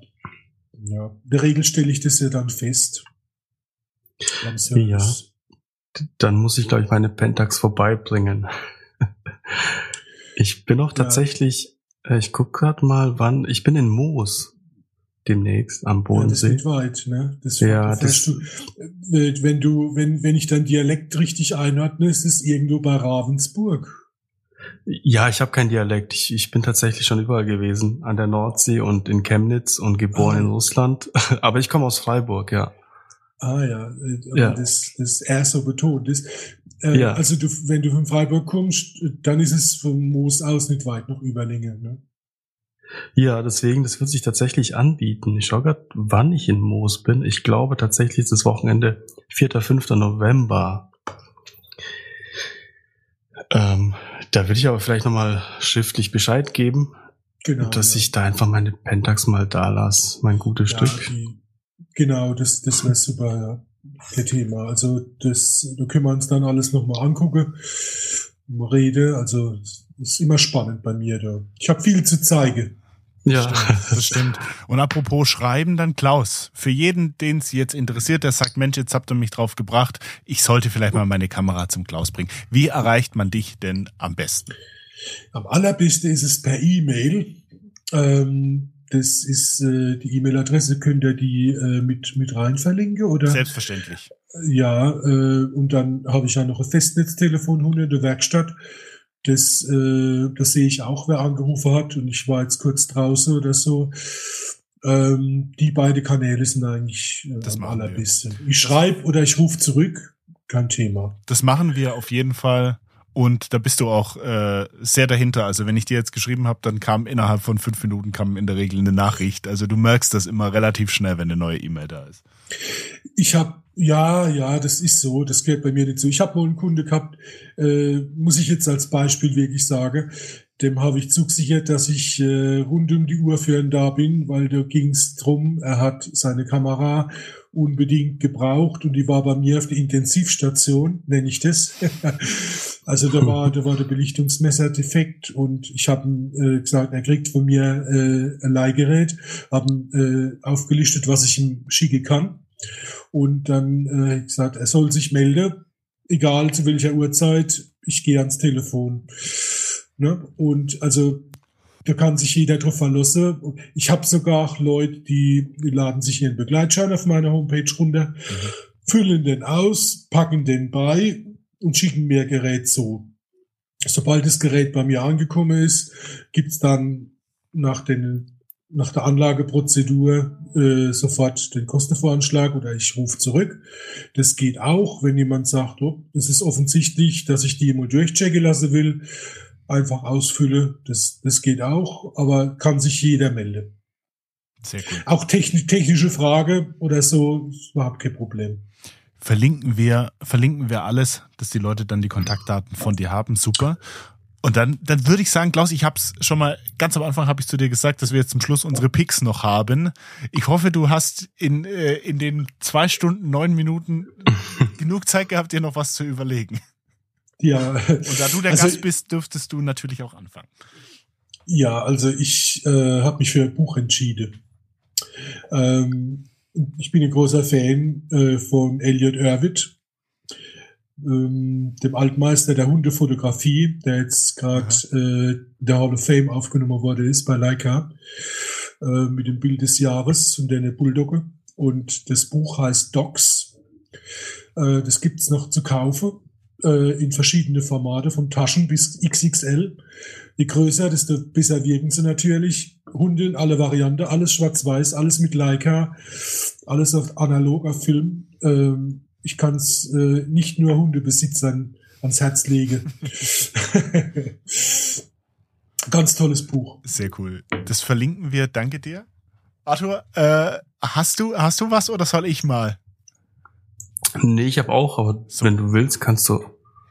ja, in der Regel stelle ich das ja dann fest. Ja. Dann muss ich, glaube ich, meine Pentax vorbeibringen. ich bin auch tatsächlich, ja. Äh, ich guck gerade mal, wann, ich bin in Moos demnächst am Bodensee. Ja, das ist weit, ne? Das ja, das du, äh, wenn du, wenn, wenn ich dein Dialekt richtig einordne, ist es irgendwo bei Ravensburg. Ja, ich habe keinen Dialekt. Ich, ich bin tatsächlich schon überall gewesen, an der Nordsee und in Chemnitz und geboren ah. in Russland. Aber ich komme aus Freiburg, ja. Ah ja, äh, ja. das, das er so betont ist. Äh, ja. Also du, wenn du von Freiburg kommst, dann ist es vom Moos aus nicht weit noch Überlänge. Ne? Ja, deswegen, das wird sich tatsächlich anbieten. Ich schaue gerade, wann ich in Moos bin. Ich glaube tatsächlich ist das Wochenende 4. 5. November. Ähm, da würde ich aber vielleicht nochmal schriftlich Bescheid geben, genau, dass ja. ich da einfach meine Pentax mal da lasse, mein gutes ja, Stück. Die, Genau, das, das wäre super, ja. Der Thema. Also das, da können wir uns dann alles nochmal angucken. Rede, also ist immer spannend bei mir da. Ich habe viel zu zeigen. Ja, das stimmt. Und apropos Schreiben, dann Klaus. Für jeden, den es jetzt interessiert, der sagt, Mensch, jetzt habt ihr mich drauf gebracht, ich sollte vielleicht mal meine Kamera zum Klaus bringen. Wie erreicht man dich denn am besten? Am allerbesten ist es per E-Mail. Ähm, das ist äh, die E-Mail-Adresse, könnt ihr die äh, mit, mit rein verlinken, oder? Selbstverständlich. Ja, äh, und dann habe ich ja noch ein Festnetztelefon in der Werkstatt. Das, äh, das sehe ich auch, wer angerufen hat. Und ich war jetzt kurz draußen oder so. Ähm, die beiden Kanäle sind eigentlich äh, das am allerbesten. Ich schreibe oder ich rufe zurück, kein Thema. Das machen wir auf jeden Fall. Und da bist du auch äh, sehr dahinter. Also wenn ich dir jetzt geschrieben habe, dann kam innerhalb von fünf Minuten kam in der Regel eine Nachricht. Also du merkst das immer relativ schnell, wenn eine neue E-Mail da ist. Ich habe ja, ja, das ist so. Das gehört bei mir dazu. Ich habe mal einen Kunde gehabt, äh, muss ich jetzt als Beispiel wirklich sagen. Dem habe ich zugesichert, dass ich äh, rund um die Uhr für ihn da bin, weil da ging es drum. Er hat seine Kamera unbedingt gebraucht und die war bei mir auf der Intensivstation, nenne ich das. also da war, da war der Belichtungsmesser defekt und ich habe äh, gesagt, er kriegt von mir äh, ein Leihgerät, haben äh, aufgelistet, was ich ihm schicke kann und dann äh, gesagt, er soll sich melden, egal zu welcher Uhrzeit, ich gehe ans Telefon. Ne? Und also da kann sich jeder drauf verlassen. Ich habe sogar Leute, die, die laden sich ihren Begleitschein auf meiner Homepage runter, mhm. füllen den aus, packen den bei und schicken mir Gerät zu. Sobald das Gerät bei mir angekommen ist, gibt's dann nach, den, nach der Anlageprozedur äh, sofort den Kostenvoranschlag oder ich rufe zurück. Das geht auch, wenn jemand sagt, oh, es ist offensichtlich, dass ich die immer durchchecken lassen will einfach ausfülle. Das, das geht auch, aber kann sich jeder melden. Sehr gut. Auch technisch, technische Frage oder so, überhaupt kein Problem. Verlinken wir, verlinken wir alles, dass die Leute dann die Kontaktdaten von dir haben. Super. Und dann, dann würde ich sagen, Klaus, ich habe es schon mal ganz am Anfang habe ich zu dir gesagt, dass wir jetzt zum Schluss unsere Picks noch haben. Ich hoffe, du hast in äh, in den zwei Stunden neun Minuten genug Zeit gehabt, dir noch was zu überlegen. Ja. Und da du der also, Gast bist, dürftest du natürlich auch anfangen. Ja, also ich äh, habe mich für ein Buch entschieden. Ähm, ich bin ein großer Fan äh, von Elliot Irwitt, ähm, dem Altmeister der Hundefotografie, der jetzt gerade äh, der Hall of Fame aufgenommen wurde ist bei Leica äh, mit dem Bild des Jahres und der Bulldogge. Und das Buch heißt Docs. Äh, das gibt's noch zu kaufen äh, in verschiedene Formate, von Taschen bis XXL. Je größer, desto besser wirken sie natürlich. Hunde in alle Varianten, alles schwarz-weiß, alles mit Leica, alles auf analog auf Film. Ähm, ich kann es äh, nicht nur Hundebesitzern ans Herz legen. Ganz tolles Buch. Sehr cool. Das verlinken wir. Danke dir. Arthur, äh, hast du hast du was oder soll ich mal? Nee, ich habe auch, aber so. wenn du willst, kannst du.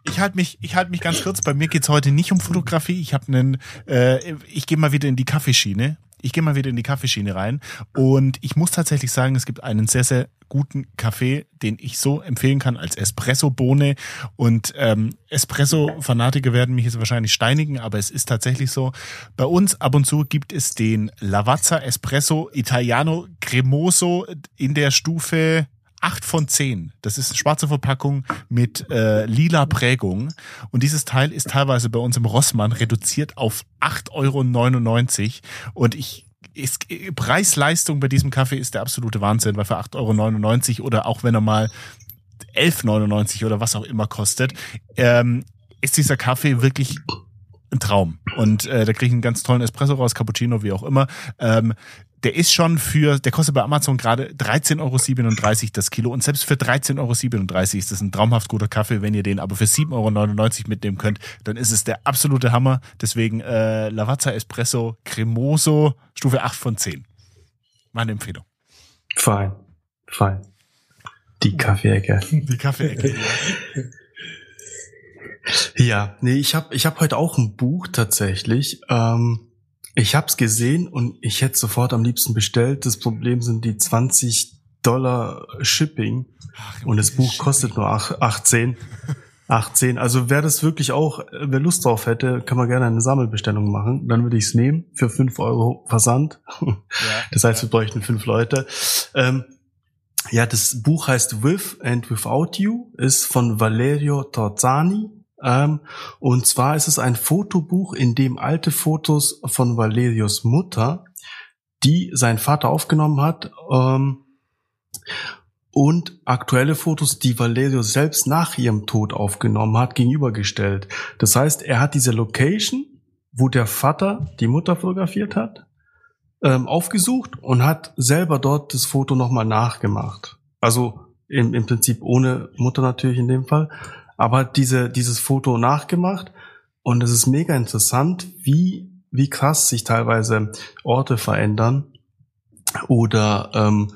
Ich halte mich, ich halte mich ganz kurz. Bei mir geht's heute nicht um Fotografie. Ich habe einen, äh, ich gehe mal wieder in die Kaffeeschiene. Ich gehe mal wieder in die Kaffeeschiene rein und ich muss tatsächlich sagen, es gibt einen sehr, sehr guten Kaffee, den ich so empfehlen kann als Espresso-Bohne. Und ähm, Espresso-Fanatiker werden mich jetzt wahrscheinlich steinigen, aber es ist tatsächlich so. Bei uns ab und zu gibt es den Lavazza Espresso Italiano Cremoso in der Stufe 8 von 10. Das ist eine schwarze Verpackung mit äh, lila Prägung. Und dieses Teil ist teilweise bei uns im Rossmann reduziert auf 8,99 Euro. Und ich ist, Preis-Leistung bei diesem Kaffee ist der absolute Wahnsinn, weil für 8,99 Euro oder auch wenn er mal 11,99 oder was auch immer kostet, ähm, ist dieser Kaffee wirklich ein Traum. Und äh, da kriege ich einen ganz tollen Espresso raus, Cappuccino, wie auch immer. Ähm, der ist schon für, der kostet bei Amazon gerade 13,37 Euro das Kilo. Und selbst für 13,37 Euro ist das ein traumhaft guter Kaffee. Wenn ihr den aber für 7,99 Euro mitnehmen könnt, dann ist es der absolute Hammer. Deswegen äh, Lavazza Espresso Cremoso, Stufe 8 von 10. Meine Empfehlung. Fein. Fein. Die Kaffeeecke. Die Kaffeeecke. ja, nee, ich habe ich hab heute auch ein Buch tatsächlich. Ähm, ich habe es gesehen und ich hätte sofort am liebsten bestellt. Das Problem sind die 20 Dollar Shipping Ach, und das Buch kostet nur 18. 18. Also wer das wirklich auch, wer Lust drauf hätte, kann man gerne eine Sammelbestellung machen. Dann würde ich es nehmen für 5 Euro Versand. Ja, das heißt, wir bräuchten fünf Leute. Ähm, ja, das Buch heißt With and Without You, ist von Valerio Torzani. Ähm, und zwar ist es ein Fotobuch, in dem alte Fotos von Valerius Mutter, die sein Vater aufgenommen hat, ähm, und aktuelle Fotos, die Valerius selbst nach ihrem Tod aufgenommen hat, gegenübergestellt. Das heißt, er hat diese Location, wo der Vater die Mutter fotografiert hat, ähm, aufgesucht und hat selber dort das Foto nochmal nachgemacht. Also im, im Prinzip ohne Mutter natürlich in dem Fall aber diese, dieses Foto nachgemacht und es ist mega interessant, wie, wie krass sich teilweise Orte verändern oder ähm,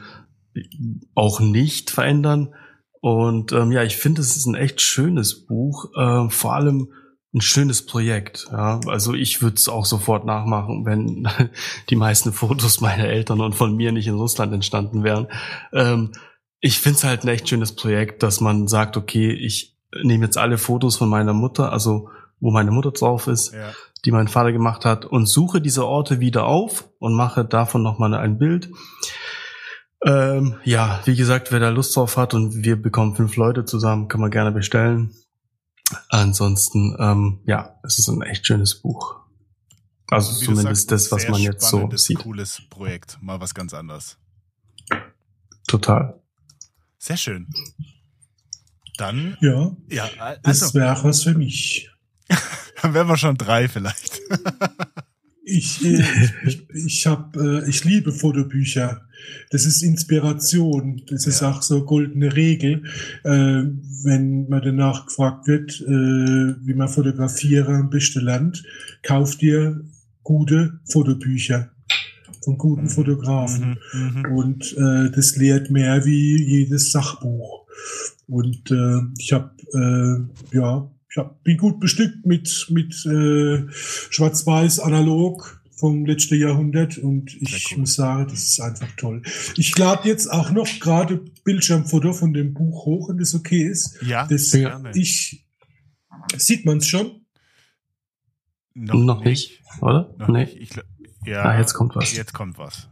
auch nicht verändern. Und ähm, ja, ich finde, es ist ein echt schönes Buch, äh, vor allem ein schönes Projekt. Ja, also ich würde es auch sofort nachmachen, wenn die meisten Fotos meiner Eltern und von mir nicht in Russland entstanden wären. Ähm, ich finde es halt ein echt schönes Projekt, dass man sagt, okay, ich nehme jetzt alle Fotos von meiner Mutter, also wo meine Mutter drauf ist, ja. die mein Vater gemacht hat, und suche diese Orte wieder auf und mache davon nochmal ein Bild. Ähm, ja, wie gesagt, wer da Lust drauf hat und wir bekommen fünf Leute zusammen, kann man gerne bestellen. Ansonsten, ähm, ja, es ist ein echt schönes Buch. Also zumindest sagst, das, was man jetzt so sieht. Cooles Projekt, mal was ganz anderes. Total. Sehr schön. Dann. Ja. Ja, also, das wäre was für mich. Dann wären wir schon drei vielleicht. ich, äh, ich, ich, hab, äh, ich liebe Fotobücher. Das ist Inspiration. Das ja. ist auch so goldene Regel. Äh, wenn man danach gefragt wird, wie man fotografiere am besten lernt, kauft dir gute Fotobücher von guten mhm. Fotografen. Mhm, mhm. Und äh, das lehrt mehr wie jedes Sachbuch. Und äh, ich habe äh, ja ich hab, bin gut bestückt mit, mit äh, Schwarz-Weiß analog vom letzten Jahrhundert und ich cool. muss sagen, das ist einfach toll. Ich lade jetzt auch noch gerade Bildschirmfoto von dem Buch hoch, wenn das okay ist. Ja, das gerne. ich sieht man es schon? Noch, noch nicht, oder? Noch nee. nicht. Ich, ja, ah, jetzt kommt was. Jetzt kommt was.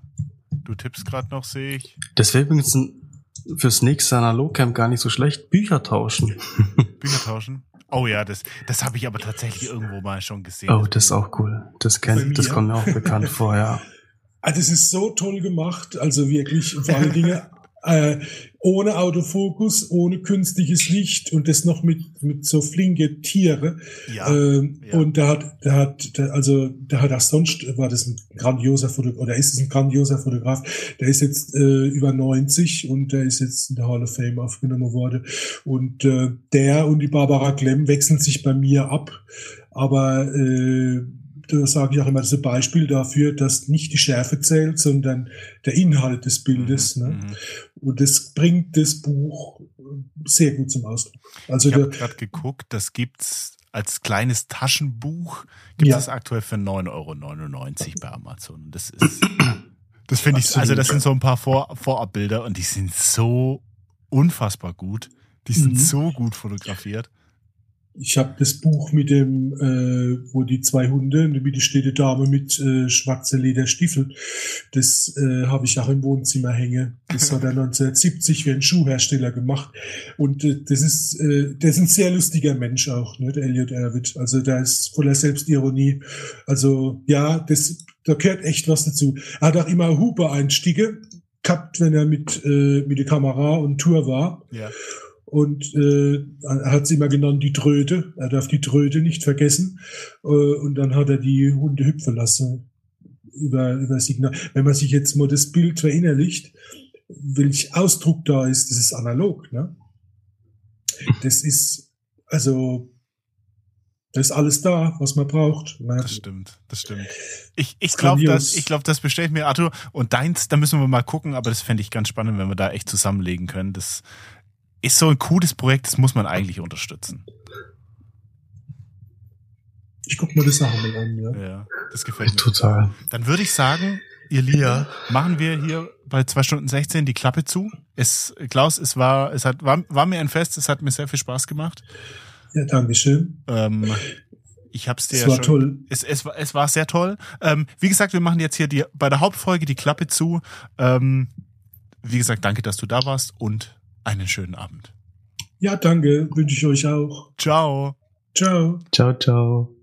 Du tippst gerade noch, sehe ich. Das wäre übrigens ein, fürs nächste Analogcamp gar nicht so schlecht. Bücher tauschen. Bücher tauschen? Oh ja, das, das habe ich aber tatsächlich irgendwo mal schon gesehen. Oh, das ist auch cool. Das kennt, das kommt mir auch bekannt vor, ja. Ah, das ist so toll gemacht, also wirklich vor allen Dingen äh, ohne Autofokus, ohne künstliches Licht und das noch mit, mit so flinke Tiere. Ja, ähm, ja. Und da hat, da hat, da, also da hat auch sonst, war das ein grandioser Fotograf, oder ist es ein grandioser Fotograf, der ist jetzt äh, über 90 und der ist jetzt in der Hall of Fame aufgenommen worden. Und äh, der und die Barbara Klemm wechseln sich bei mir ab. Aber äh, da sage ich auch immer, das ist ein Beispiel dafür, dass nicht die Schärfe zählt, sondern der Inhalt des Bildes. Mhm, ne? Und das bringt das Buch sehr gut zum Ausdruck. Also ich habe gerade geguckt, das gibt's als kleines Taschenbuch, gibt es ja. aktuell für 9,99 Euro bei Amazon. Das ist, das finde ich, also das sind so ein paar Vor Vorabbilder und die sind so unfassbar gut. Die sind mhm. so gut fotografiert. Ich habe das Buch mit dem, äh, wo die zwei Hunde, wie die stete Dame mit äh, schwarze Lederstiefel, das äh, habe ich auch im Wohnzimmer hänge. Das hat er 1970 für einen Schuhhersteller gemacht. Und äh, das ist, äh, der ist ein sehr lustiger Mensch auch, ne, der Elliot Erwitt. Also der ist voller Selbstironie. Also ja, das, da gehört echt was dazu. Er hat auch immer Hupe-Einstiege gehabt, wenn er mit, äh, mit der Kamera und Tour war. Ja. Und äh, er hat sie immer genannt, die Tröte. Er darf die Tröte nicht vergessen. Äh, und dann hat er die Hunde hüpfen lassen über, über Signal. Wenn man sich jetzt mal das Bild verinnerlicht, welch Ausdruck da ist, das ist analog. Ne? Das ist, also, da ist alles da, was man braucht. Ne? Das stimmt, das stimmt. Ich, ich glaube, das, ich glaub, das bestellt mir Arthur. Und deins, da müssen wir mal gucken, aber das fände ich ganz spannend, wenn wir da echt zusammenlegen können. Das, ist so ein cooles Projekt, das muss man eigentlich unterstützen. Ich guck mir das nachher mal an, ja. Ja, das gefällt mir. Total. Dann würde ich sagen, ihr Lieben, ja. machen wir hier bei zwei Stunden 16 die Klappe zu. Es, Klaus, es war, es hat, war, war mir ein Fest, es hat mir sehr viel Spaß gemacht. Ja, danke schön. Ähm, ich hab's dir es ja war schon, toll. Es, es, war, es war sehr toll. Ähm, wie gesagt, wir machen jetzt hier die, bei der Hauptfolge die Klappe zu. Ähm, wie gesagt, danke, dass du da warst und einen schönen Abend. Ja, danke. Wünsche ich euch auch. Ciao. Ciao. Ciao, ciao.